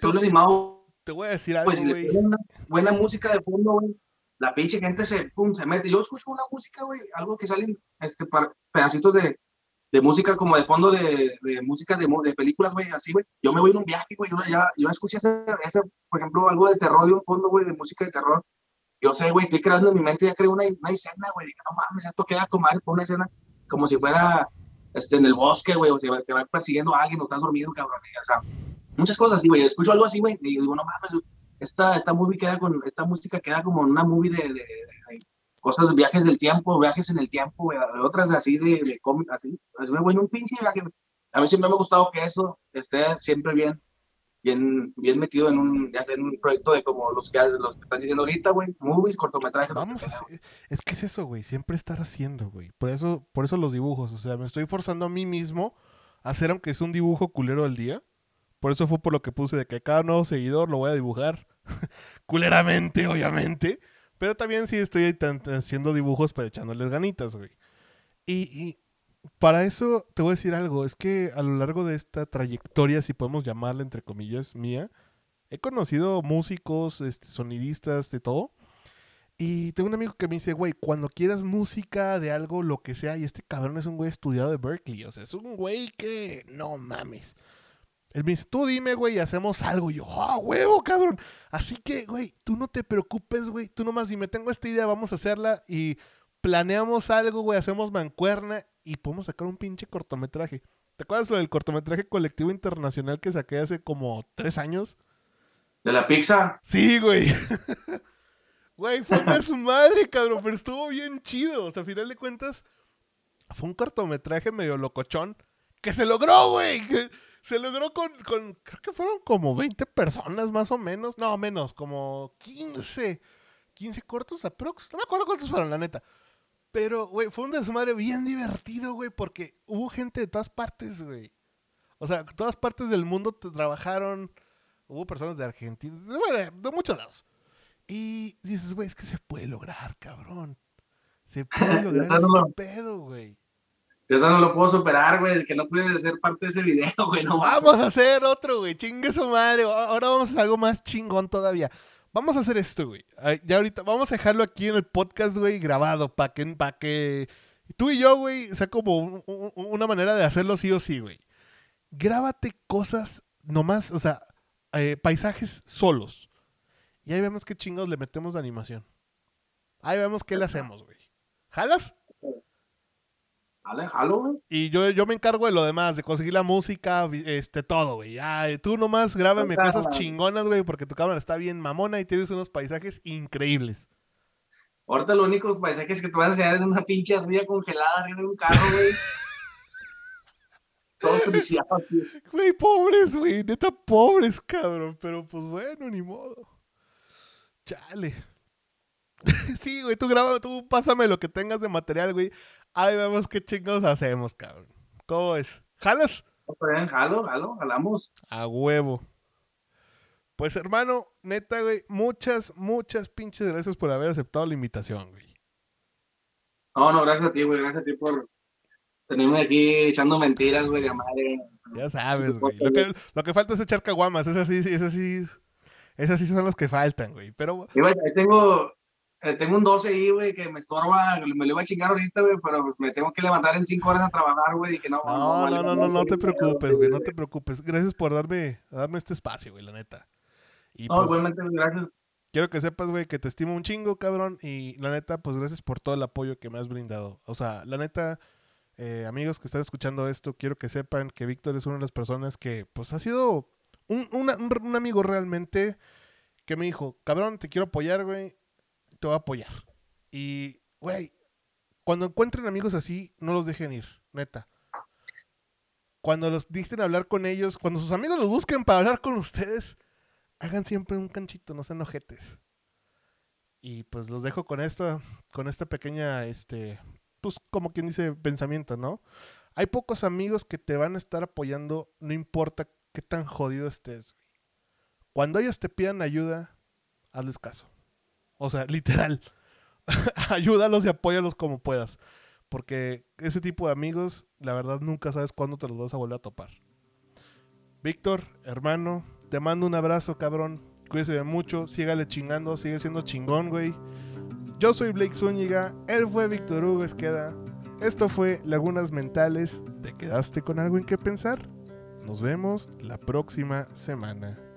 tú, animado te voy a decir algo, Pues si güey. ponen una buena música de fondo, güey, la pinche gente se, pum, se mete. Yo escucho una música, güey, algo que salen este, par- pedacitos de, de música como de fondo de, de música de, de películas, güey, así, güey. Yo me voy en un viaje, güey, yo ya, yo escuché ese, ese, por ejemplo, algo de terror de un fondo, güey, de música de terror. Yo sé, güey, estoy creando en mi mente, ya creo una, una escena, güey, no mames, esto queda como madre por una escena como si fuera este, en el bosque, güey, o si te va persiguiendo a alguien o estás dormido, cabrón. O sea, muchas cosas así, güey. Escucho algo así, güey, y digo, no mames, esta, esta movie queda con, esta música queda como una movie de, de- de cosas de viajes del tiempo, viajes en el tiempo, de otras así de, de cómic, así. Es güey, un pinche viaje. A mí siempre me ha gustado que eso esté siempre bien, bien, bien metido en un, en un proyecto de como los que, los que estás diciendo ahorita, güey, movies, cortometrajes. Vamos a hacer, es que es eso, güey, siempre estar haciendo, güey. Por eso, por eso los dibujos, o sea, me estoy forzando a mí mismo a hacer aunque es un dibujo culero del día. Por eso fue por lo que puse de que cada nuevo seguidor lo voy a dibujar culeramente, obviamente. Pero también sí estoy haciendo dibujos para echándoles ganitas, güey. Y, y para eso te voy a decir algo, es que a lo largo de esta trayectoria, si podemos llamarla entre comillas, mía, he conocido músicos, este, sonidistas, de todo. Y tengo un amigo que me dice, güey, cuando quieras música de algo, lo que sea, y este cabrón es un güey estudiado de Berkeley, o sea, es un güey que no mames. Él me dice, tú dime, güey, y hacemos algo. Y yo, ah, huevo, cabrón. Así que, güey, tú no te preocupes, güey. Tú nomás dime, tengo esta idea, vamos a hacerla y planeamos algo, güey, hacemos mancuerna y podemos sacar un pinche cortometraje. ¿Te acuerdas lo del cortometraje colectivo internacional que saqué hace como tres años? De la pizza. Sí, güey. Güey, fue de su madre, cabrón, pero estuvo bien chido. O sea, a final de cuentas, fue un cortometraje medio locochón que se logró, güey. Se logró con, con, creo que fueron como 20 personas más o menos. No, menos, como 15. 15 cortos aprox. No me acuerdo cuántos fueron, la neta. Pero, güey, fue un desmadre bien divertido, güey, porque hubo gente de todas partes, güey. O sea, todas partes del mundo te- trabajaron. Hubo personas de Argentina, de, bueno, de muchos lados. Y dices, güey, es que se puede lograr, cabrón. Se puede lograr Está no- este pedo, güey. Yo eso no lo puedo superar, güey, el que no puede ser parte de ese video, güey, no. Vamos a hacer otro, güey. Chingue su madre. Ahora vamos a hacer algo más chingón todavía. Vamos a hacer esto, güey. Ya ahorita vamos a dejarlo aquí en el podcast, güey, grabado, para que, pa que tú y yo, güey, sea como un- un- una manera de hacerlo sí o sí, güey. Grábate cosas nomás, o sea, eh, paisajes solos. Y ahí vemos qué chingos le metemos de animación. Ahí vemos qué le hacemos, güey. ¿Jalas? Dale, jalo, güey. Y yo, yo me encargo de lo demás, de conseguir la música, este, todo, güey. Tú nomás grábame cosas chingonas, güey, porque tu cámara está bien mamona y tienes unos paisajes increíbles. Ahorita los únicos paisajes que te van a enseñar es una pinche ardilla congelada arriba de un carro, güey. Todo friciado, así. Güey, pobres, güey, neta pobres, cabrón. Pero pues bueno, ni modo. Chale. sí, güey, tú graba, tú pásame lo que tengas de material, güey. Ahí vemos qué chingos hacemos, cabrón. ¿Cómo es? ¿Jalas? Jalo, jalo, jalamos. A huevo. Pues hermano, neta, güey, muchas, muchas pinches gracias por haber aceptado la invitación, güey. No, no, gracias a ti, güey, gracias a ti por tenerme aquí echando mentiras, güey, de madre. Ya sabes, güey. Lo que, lo que falta es echar caguamas, esas sí, sí, esas sí, esas sí son las que faltan, güey. Pero ahí tengo, eh, tengo un 12 ahí, güey, que me estorba, me lo iba a chingar ahorita, güey, pero pues me tengo que levantar en 5 horas a trabajar, güey, y que no. no, no, no, no, no te preocupes, güey, no te preocupes. Gracias por darme, darme este espacio, güey, la neta. Y No, pues, igualmente, gracias. quiero que sepas, güey, que te estimo un chingo, cabrón. Y la neta, pues gracias por todo el apoyo que me has brindado. O sea, la neta, eh, amigos que están escuchando esto, quiero que sepan que Víctor es una de las personas que, pues, ha sido un, una- un- un amigo realmente que me dijo, cabrón, te quiero apoyar, güey, te voy a apoyar. Y, güey, cuando encuentren amigos así, no los dejen ir, neta. Cuando los disten a hablar con ellos, cuando sus amigos los busquen para hablar con ustedes, hagan siempre un canchito, no sean ojetes. Y pues los dejo con esto, con esta pequeña, este, pues como quien dice, pensamiento, ¿no? Hay pocos amigos que te van a estar apoyando, no importa qué tan jodido estés. Cuando ellos te pidan ayuda, hazles caso. O sea, literal. Ayúdalos y apóyalos como puedas. Porque ese tipo de amigos, la verdad, nunca sabes cuándo te los vas a volver a topar. Víctor, hermano, te mando un abrazo, cabrón. Cuídese de mucho, sígale chingando, sigue siendo chingón, güey. Yo soy Blake Zúñiga, él fue Víctor Hugo Esqueda. Esto fue Lagunas Mentales. ¿Te quedaste con algo en qué pensar? Nos vemos la próxima semana.